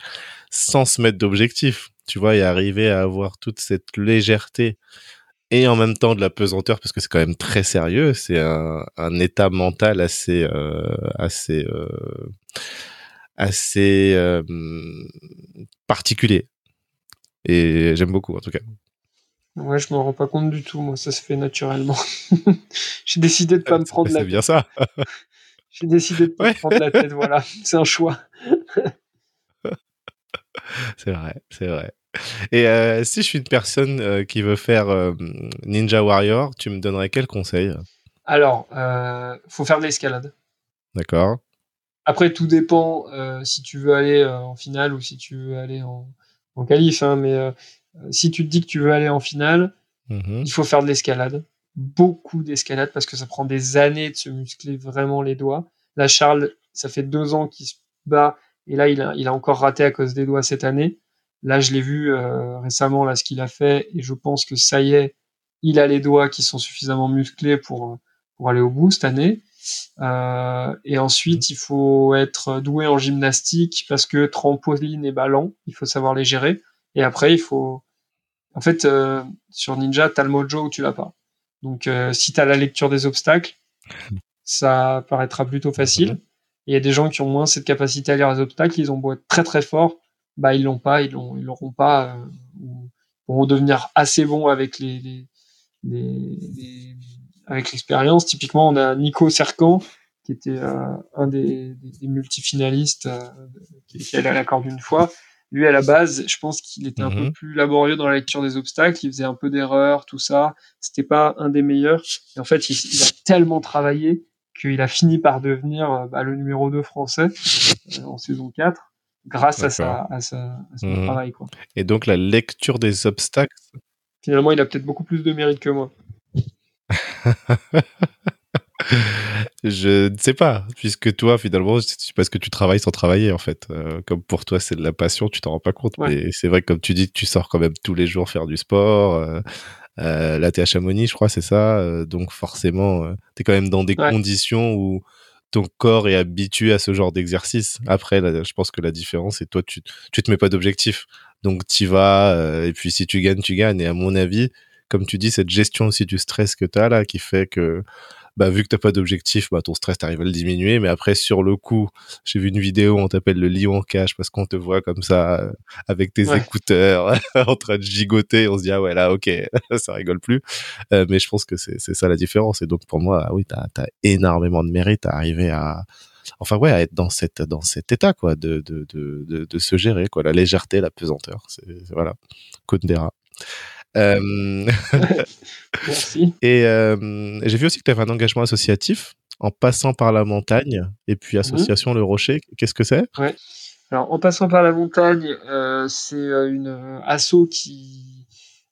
sans se mettre d'objectif. Tu vois, et arriver à avoir toute cette légèreté et en même temps de la pesanteur parce que c'est quand même très sérieux. C'est un, un, état mental assez euh, assez euh, assez euh, particulier. Et j'aime beaucoup en tout cas. Ouais, je m'en rends pas compte du tout. Moi, ça se fait naturellement. *laughs* *laughs* J'ai décidé de pas me prendre la. C'est bien ça. J'ai décidé de pas me prendre la tête. Voilà, *laughs* c'est un choix. c'est vrai, c'est vrai. *laughs* Et euh, si je suis une personne euh, qui veut faire euh, Ninja Warrior, tu me donnerais quel conseil? Alors, faut faire de l'escalade. D'accord. Après, tout dépend si tu veux aller en finale ou si tu veux aller en, en qualif. Hein, mais si tu te dis que tu veux aller en finale, Mhm. il faut faire de l'escalade, beaucoup d'escalade parce que ça prend des années de se muscler vraiment les doigts. Là, Charles, ça fait deux ans qu'il se bat et là, il a, il a encore raté à cause des doigts cette année. Là, je l'ai vu euh, récemment, là, ce qu'il a fait, et je pense que ça y est, il a les doigts qui sont suffisamment musclés pour, pour aller au bout cette année. Euh, et ensuite, il faut être doué en gymnastique parce que trampoline et ballon, il faut savoir les gérer. Et après, il faut. En fait, euh, sur Ninja, t'as le mojo ou tu l'as pas. Donc, euh, si t'as la lecture des obstacles, ça paraîtra plutôt facile. Et il y a des gens qui ont moins cette capacité à lire les obstacles, ils ont beau être très très forts, bah ils l'ont pas, ils l'ont, ils l'auront pas, euh, ou pourront devenir assez bons avec les, les, les, les avec l'expérience. Typiquement, on a Nico Sercan, qui était euh, un des, des, des multifinalistes, euh, qui, qui allait à la corde une fois. Lui, à la base, je pense qu'il était un peu Mhm. plus laborieux dans la lecture des obstacles. Il faisait un peu d'erreurs, tout ça. C'était pas un des meilleurs. Et en fait, il, il a tellement travaillé qu'il a fini par devenir euh, bah, le numéro 2 français euh, en saison 4 grâce à, sa, à, sa, à son Mhm. travail. Quoi. Et donc la lecture des obstacles. Finalement, il a peut-être beaucoup plus de mérite que moi. *laughs* Je ne sais pas, puisque toi, finalement, c'est parce que tu travailles sans travailler, en fait. Euh, comme pour toi, c'est de la passion, tu t'en rends pas compte. Ouais. Mais c'est vrai que, comme tu dis, tu sors quand même tous les jours faire du sport. Euh, euh, là, t'es à Chamonix, je crois, c'est ça. Euh, donc, forcément, euh, t'es quand même dans des Ouais. conditions où ton corps est habitué à ce genre d'exercice. Après, là, je pense que la différence, c'est toi, tu, tu te mets pas d'objectif. Donc, t'y vas, euh, et puis si tu gagnes, tu gagnes. Et à mon avis, comme tu dis, cette gestion aussi du stress que t'as là, qui fait que bah, vu que t'as pas d'objectif, bah, ton stress, t'arrives à le diminuer. Mais après, sur le coup, j'ai vu une vidéo où on t'appelle le lion en cage parce qu'on te voit comme ça, euh, avec tes Ouais. écouteurs, *laughs* en train de gigoter. On se dit, ah ouais, là, ok, *laughs* ça rigole plus. Euh, mais je pense que c'est c'est ça la différence. Et donc, pour moi, ah oui, t'as as énormément de mérite à arriver à, enfin, ouais, à être dans cette, dans cet état, quoi, de, de, de, de, de se gérer, quoi, la légèreté, la pesanteur. C'est, c'est- voilà. Kundera. Euh, *laughs* Merci. et euh, j'ai vu aussi que tu avais un engagement associatif en passant par la montagne et puis Mhm. association Le Rocher. Qu'est-ce que c'est? Alors, en passant par la montagne, euh, c'est une euh, asso qui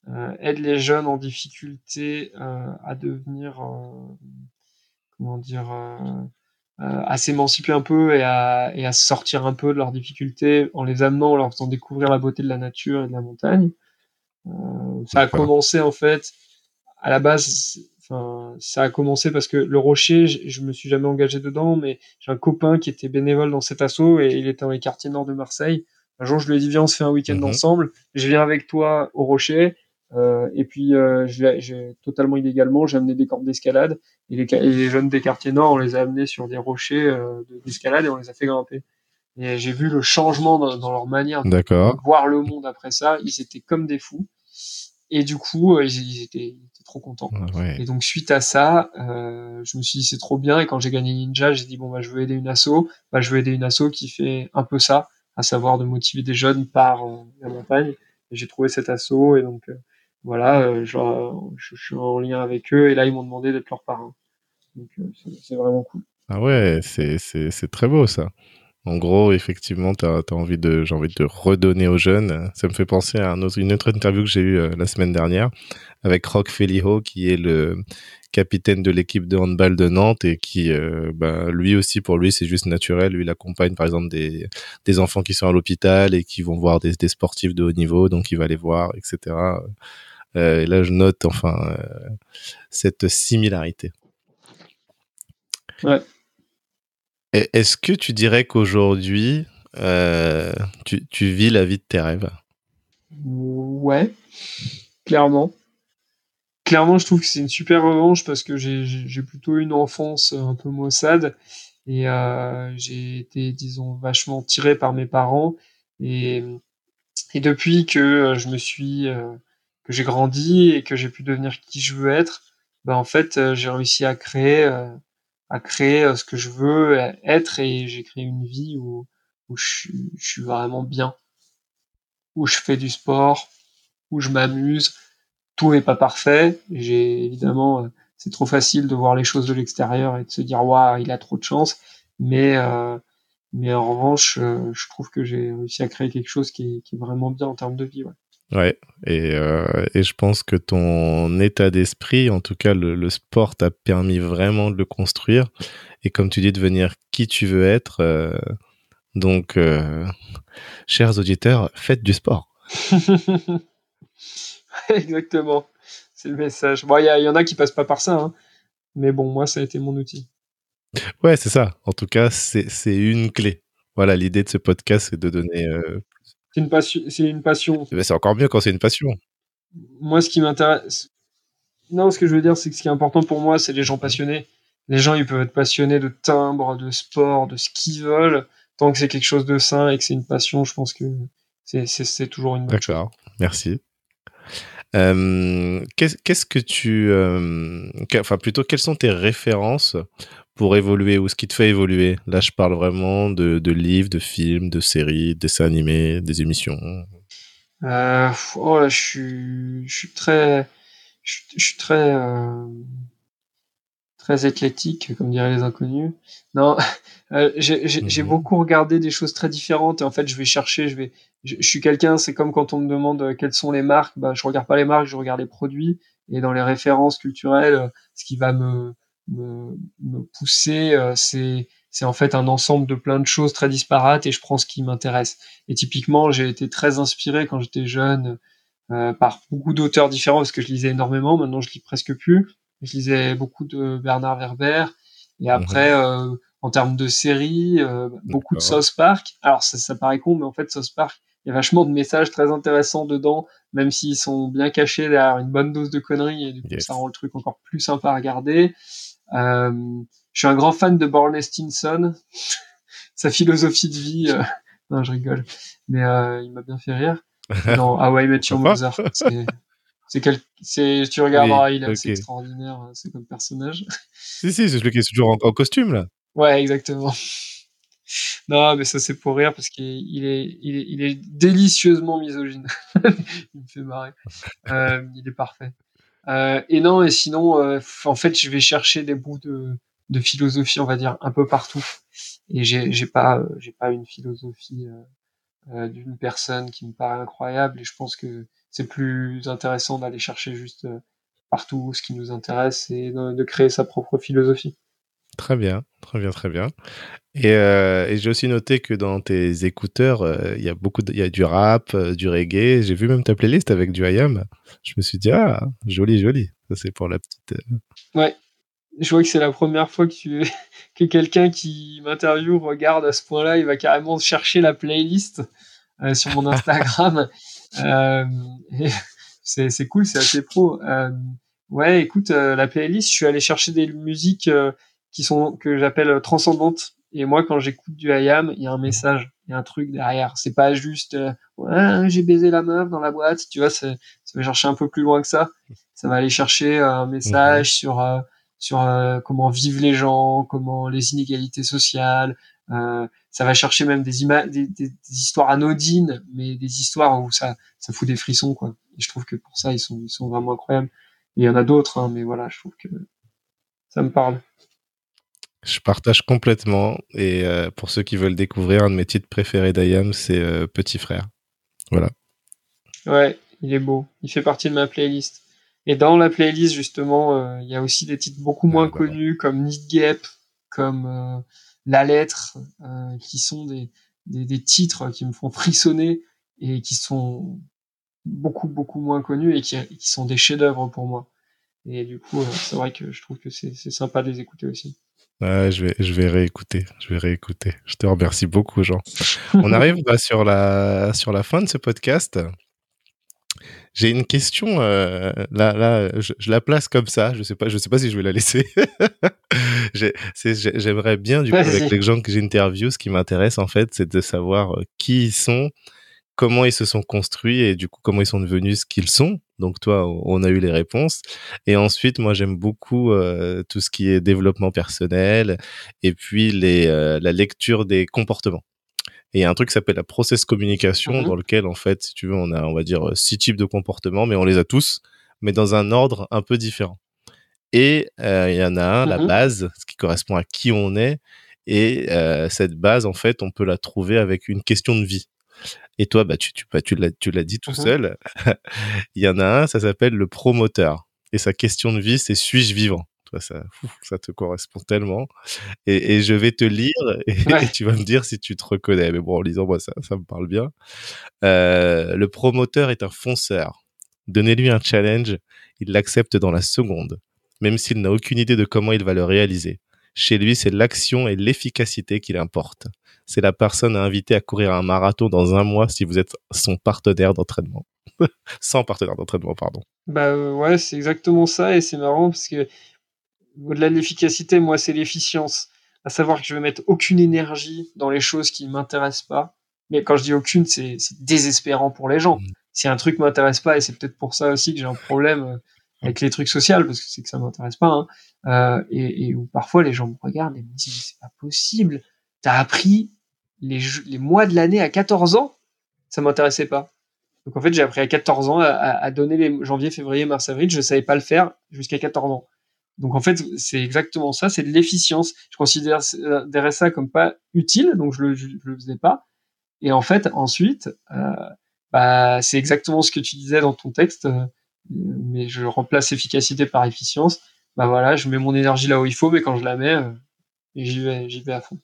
euh, aide les jeunes en difficulté à devenir, comment dire, à s'émanciper un peu et à, et à sortir un peu de leurs difficultés en les amenant, en leur faisant découvrir la beauté de la nature et de la montagne. Euh, ça a commencé en fait, à la base, enfin, ça a commencé parce que le rocher, je, je me suis jamais engagé dedans, mais j'ai un copain qui était bénévole dans cet assaut et il était dans les quartiers nord de Marseille. Un jour, je lui ai dit, viens, on se fait un week-end Mhm. ensemble. Je viens avec toi au rocher. Euh, et puis, euh, j'ai totalement illégalement, j'ai amené des cordes d'escalade. Et les, ca- et les jeunes des quartiers nord, on les a amenés sur des rochers euh, de- d'escalade et on les a fait grimper. Et j'ai vu le changement dans, dans leur manière de voir le monde après ça. Ils étaient comme des fous. Et du coup, euh, ils, ils étaient, ils étaient trop contents. Ouais. Et donc suite à ça, euh, je me suis dit c'est trop bien. Et quand j'ai gagné Ninja, j'ai dit bon bah je veux aider une asso. Bah je veux aider une asso qui fait un peu ça, à savoir de motiver des jeunes par euh, la montagne. Et j'ai trouvé cet asso et donc euh, voilà, genre, je, je suis en lien avec eux et là ils m'ont demandé d'être leur parrain. Donc c'est- vraiment cool. Ah ouais, c'est, c'est, c'est très beau ça. En gros, effectivement, t'as, envie de, j'ai envie de redonner aux jeunes. Ça me fait penser à une autre interview que j'ai eue euh, la semaine dernière avec Rock Feliho, qui est le capitaine de l'équipe de handball de Nantes et qui, euh, bah, lui aussi, pour lui, c'est juste naturel. Lui, il accompagne, par exemple, des, enfants qui sont à l'hôpital et qui vont voir des, sportifs de haut niveau, donc il va les voir, etc. Euh, et là, je note, enfin, cette similarité. Ouais. Est-ce que tu dirais qu'aujourd'hui, euh, tu, vis la vie de tes rêves? Ouais, clairement. Clairement, je trouve que c'est une super revanche parce que j'ai- plutôt une enfance un peu maussade et euh, j'ai été, disons, vachement tiré par mes parents. Et, depuis que euh, je me suis, que j'ai grandi et que j'ai pu devenir qui je veux être, bah en fait, j'ai réussi à créer, à créer euh, ce que je veux être et j'ai créé une vie où, où je, suis- vraiment bien, où je fais du sport, où je m'amuse. Tout n'est pas parfait. J'ai évidemment, euh, c'est trop facile de voir les choses de l'extérieur et de se dire waouh, il a trop de chance. Mais euh, mais en revanche, euh, je trouve que j'ai réussi à créer quelque chose qui est, vraiment bien en termes de vie. Ouais, et, euh, et je pense que ton état d'esprit, en tout cas le, le sport t'a permis vraiment de le construire et comme tu dis, devenir qui tu veux être. Euh, donc, euh, chers auditeurs, faites du sport. *laughs* Exactement, c'est le message. Bon, il y, y, en a qui passent pas par ça, hein. mais bon, moi, ça a été mon outil. Ouais, c'est ça. En tout cas, c'est une clé. Voilà, l'idée de ce podcast, c'est de donner c'est une passion. C'est une passion. Eh ben, c'est encore mieux quand c'est une passion. Moi, ce qui m'intéresse. Non, ce que je veux dire, c'est que ce qui est important pour moi, c'est les gens passionnés. Les gens, ils peuvent être passionnés de timbre, de sport, de ce qu'ils veulent. Tant que c'est quelque chose de sain et que c'est une passion, je pense que c'est toujours une bonne D'accord, merci. Euh, Qu'est-ce que tu, euh, enfin plutôt, quelles sont tes références pour évoluer ou ce qui te fait évoluer Là, je parle vraiment de, de livres, de films, de séries, de dessins animés, des émissions. Euh, oh là, je suis, je suis très, je, suis très, euh, très athlétique, comme diraient les inconnus. Non, *laughs* euh, j'ai mhm. beaucoup regardé des choses très différentes et en fait, je vais chercher, je vais, je, je suis quelqu'un, c'est comme quand on me demande quelles sont les marques, bah, je regarde pas les marques, je regarde les produits et dans les références culturelles, ce qui va me me, me pousser, euh, c'est c'est en fait un ensemble de plein de choses très disparates et je prends ce qui m'intéresse. Et typiquement, j'ai été très inspiré quand j'étais jeune euh, par beaucoup d'auteurs différents parce que je lisais énormément. Maintenant, je lis presque plus. Je lisais beaucoup de Bernard Werber et après, mhm. euh, en termes de séries, euh, beaucoup de South Park. Alors ça, ça paraît con, mais en fait, South Park, il y a vachement de messages très intéressants dedans, même s'ils sont bien cachés derrière une bonne dose de conneries et du coup, ça rend le truc encore plus sympa à regarder. Euh, je suis un grand fan de Barney Stinson, *laughs* sa philosophie de vie. Euh, *laughs* non, je rigole, mais euh, il m'a bien fait rire. *laughs* Dans How I Met Your Mother, c'est quel... c'est tu regarderas, il est assez extraordinaire, c'est comme personnage. Si si, c'est celui qui est toujours en, costume là. Ouais, exactement. Non, mais ça c'est pour rire parce qu'il est, il est, il est délicieusement misogyne. il me fait marrer. Euh, il est parfait. Euh, et non, et sinon, euh, en fait, je vais chercher des bouts de, de philosophie, on va dire, un peu partout. Et j'ai, pas, euh, j'ai pas une philosophie euh, d'une personne qui me paraît incroyable. Et je pense que c'est plus intéressant d'aller chercher juste partout ce qui nous intéresse et de créer sa propre philosophie. Très bien, très bien, très bien. Et, euh, et j'ai aussi noté que dans tes écouteurs, euh, il y a beaucoup, il y a du rap, euh, du reggae. J'ai vu même ta playlist avec du IAM. Je me suis dit ah, joli, joli. Ça c'est pour la petite. Ouais, je vois que c'est la première fois que tu *laughs* que quelqu'un qui m'interviewe regarde à ce point-là. Il va carrément chercher la playlist sur mon *laughs* Instagram. *laughs* c'est c'est cool, c'est assez pro. ouais, écoute, la playlist, je suis allé chercher des musiques qui sont que j'appelle transcendantes et moi, quand j'écoute du IAM, il y a un message, il y a un truc derrière. C'est pas juste euh, ouais, j'ai baisé la meuf dans la boîte, tu vois. Ça va chercher un peu plus loin que ça. Ça va aller chercher euh, un message sur euh, sur comment vivent les gens, comment les inégalités sociales. ça va chercher même des, des, des, histoires anodines, mais des histoires où ça ça fout des frissons quoi. Et je trouve que pour ça ils sont ils sont vraiment incroyables. il y en a d'autres, hein, mais voilà, je trouve que ça me parle. Je partage complètement. Et euh, pour ceux qui veulent découvrir, un de mes titres préférés d'IAM, c'est euh, Petit Frère. Voilà. Ouais, il est beau. Il fait partie de ma playlist. Et dans la playlist, justement, euh, il y a aussi des titres beaucoup moins bah connus, comme Need Gap, comme La Lettre, qui sont des, des, des, titres qui me font *laughs* frissonner et qui sont beaucoup, beaucoup moins connus et qui, qui sont des chefs-d'œuvre pour moi. Et du coup, c'est vrai que je trouve que c'est sympa de les écouter aussi. Je vais, je vais réécouter. Je vais réécouter. Je te remercie beaucoup, Jean. On *laughs* arrive bah, sur la, sur la fin de ce podcast. J'ai une question. Euh, là, là, je, la place comme ça. Je sais pas, je sais pas si je vais la laisser. *laughs* J'aimerais bien du coup avec les gens que j'interviewe, ce qui m'intéresse en fait, c'est de savoir euh, qui ils sont, comment ils se sont construits et du coup comment ils sont devenus ce qu'ils sont. Donc toi, on a eu les réponses. Et ensuite, moi j'aime beaucoup euh, tout ce qui est développement personnel et puis les, euh, la lecture des comportements. Et il y a un truc qui s'appelle la process communication mmh dans lequel en fait, si tu veux, on a on va dire six types de comportements, mais on les a tous, mais dans un ordre un peu différent. Et euh, il y en a un, la mmh base, ce qui correspond à qui on est. Et cette base, en fait, on peut la trouver avec une question de vie Et toi, bah, tu, tu, bah, tu l'as, dit tout Mhm. seul. *laughs* Il y en a un, ça s'appelle le promoteur. Et sa question de vie, c'est suis-je vivant? Toi, ça, te correspond tellement. Et, et je vais te lire et, *laughs* Ouais. et tu vas me dire si tu te reconnais. Mais bon, en lisant, moi, ça, ça me parle bien. Euh, le promoteur est un fonceur. Donnez-lui un challenge, il l'accepte dans la seconde, même s'il n'a aucune idée de comment il va le réaliser. Chez lui, c'est l'action et l'efficacité qui l'importent. C'est la personne à inviter à courir un marathon dans un mois si vous êtes son partenaire d'entraînement. *laughs* Sans partenaire d'entraînement, pardon. Bah euh, ouais, c'est exactement ça et c'est marrant parce que au-delà de l'efficacité, moi c'est l'efficience. À savoir que je vais mettre aucune énergie dans les choses qui m'intéressent pas. Mais quand je dis aucune, c'est c'est désespérant pour les gens. Mm. Si un truc m'intéresse pas et c'est peut-être pour ça aussi que j'ai un problème euh, avec les trucs sociaux parce que c'est que ça m'intéresse pas. Hein, euh, et, et où parfois les gens me regardent et me disent c'est pas possible. T'as appris les, les mois de l'année à 14 ans, ça m'intéressait pas. Donc en fait, j'ai appris à 14 ans à, à- donner les janvier, février, mars, avril. Je savais pas le faire jusqu'à 14 ans. Donc en fait, c'est exactement ça, c'est de l'efficience. Je considère- considérais ça comme pas utile, donc je le, je, je le faisais pas. Et en fait, ensuite, euh, bah, c'est exactement ce que tu disais dans ton texte, euh, mais je remplace efficacité par efficience. Bah voilà, je mets mon énergie là où il faut, mais quand je la mets, euh, j'y vais, j'y vais à fond.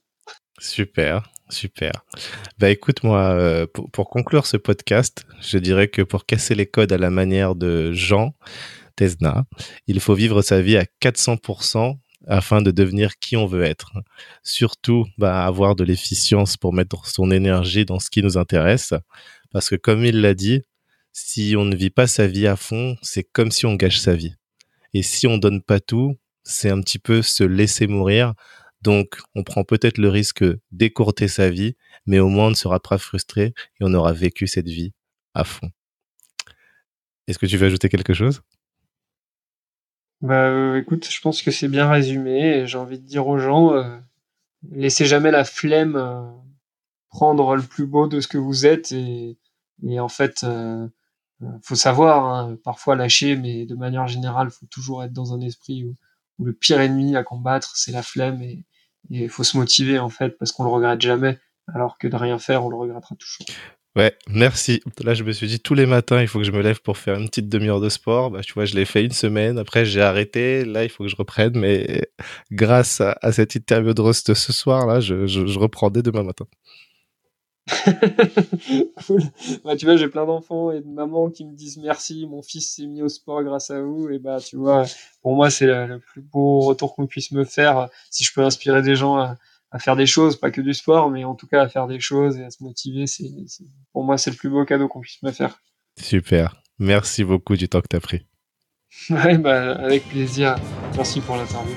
Super, super. Bah écoute, moi, euh, pour, conclure ce podcast, je dirais que pour casser les codes à la manière de Jean Tesna, il faut vivre sa vie à 400% afin de devenir qui on veut être. Surtout, bah, avoir de l'efficience pour mettre son énergie dans ce qui nous intéresse. Parce que comme il l'a dit, si on ne vit pas sa vie à fond, c'est comme si on gâche sa vie. Et si on donne pas tout, c'est un petit peu se laisser mourir. Donc, on prend peut-être le risque d'écourter sa vie, mais au moins on ne sera pas frustré et on aura vécu cette vie à fond. Est-ce que tu veux ajouter quelque chose? Bah euh, écoute, je pense que c'est bien résumé j'ai envie de dire aux gens, euh, laissez jamais la flemme euh, prendre le plus beau de ce que vous êtes et, en fait, faut savoir, hein, parfois lâcher, mais de manière générale, faut toujours être dans un esprit où, le pire ennemi à combattre, c'est la flemme et il faut se motiver en fait parce qu'on le regrette jamais, alors que de rien faire, on le regrettera toujours. Ouais, merci. Là, je me suis dit tous les matins, il faut que je me lève pour faire une petite demi-heure de sport. Bah, tu vois, je l'ai fait une semaine. Après, j'ai arrêté. Là, il faut que je reprenne. Mais grâce à, à cette interview de Rust ce soir, là, je, je, je reprends dès demain matin. *laughs* cool. Bah, tu vois, j'ai plein d'enfants et de mamans qui me disent merci, mon fils s'est mis au sport grâce à vous. Et bah, tu vois, pour moi, c'est le, le plus beau retour qu'on puisse me faire. Si je peux inspirer des gens à, à, faire des choses, pas que du sport, mais en tout cas à faire des choses et à se motiver, c'est, pour moi, c'est le plus beau cadeau qu'on puisse me faire. Super. Merci beaucoup du temps que tu as pris. *laughs* Ouais, bah, avec plaisir. Merci pour l'interview.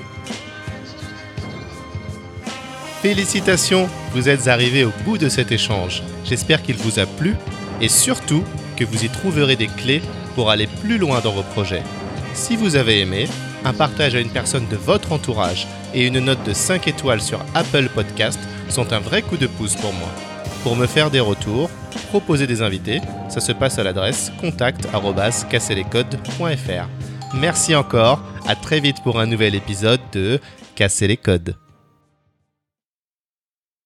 Félicitations, vous êtes arrivés au bout de cet échange. J'espère qu'il vous a plu et surtout que vous y trouverez des clés pour aller plus loin dans vos projets. Si vous avez aimé, un partage à une personne de votre entourage et une note de 5 étoiles sur Apple Podcast sont un vrai coup de pouce pour moi. Pour me faire des retours, proposer des invités, ça se passe à l'adresse contact@casserlescodes.fr. Merci encore, à très vite pour un nouvel épisode de Casser les codes.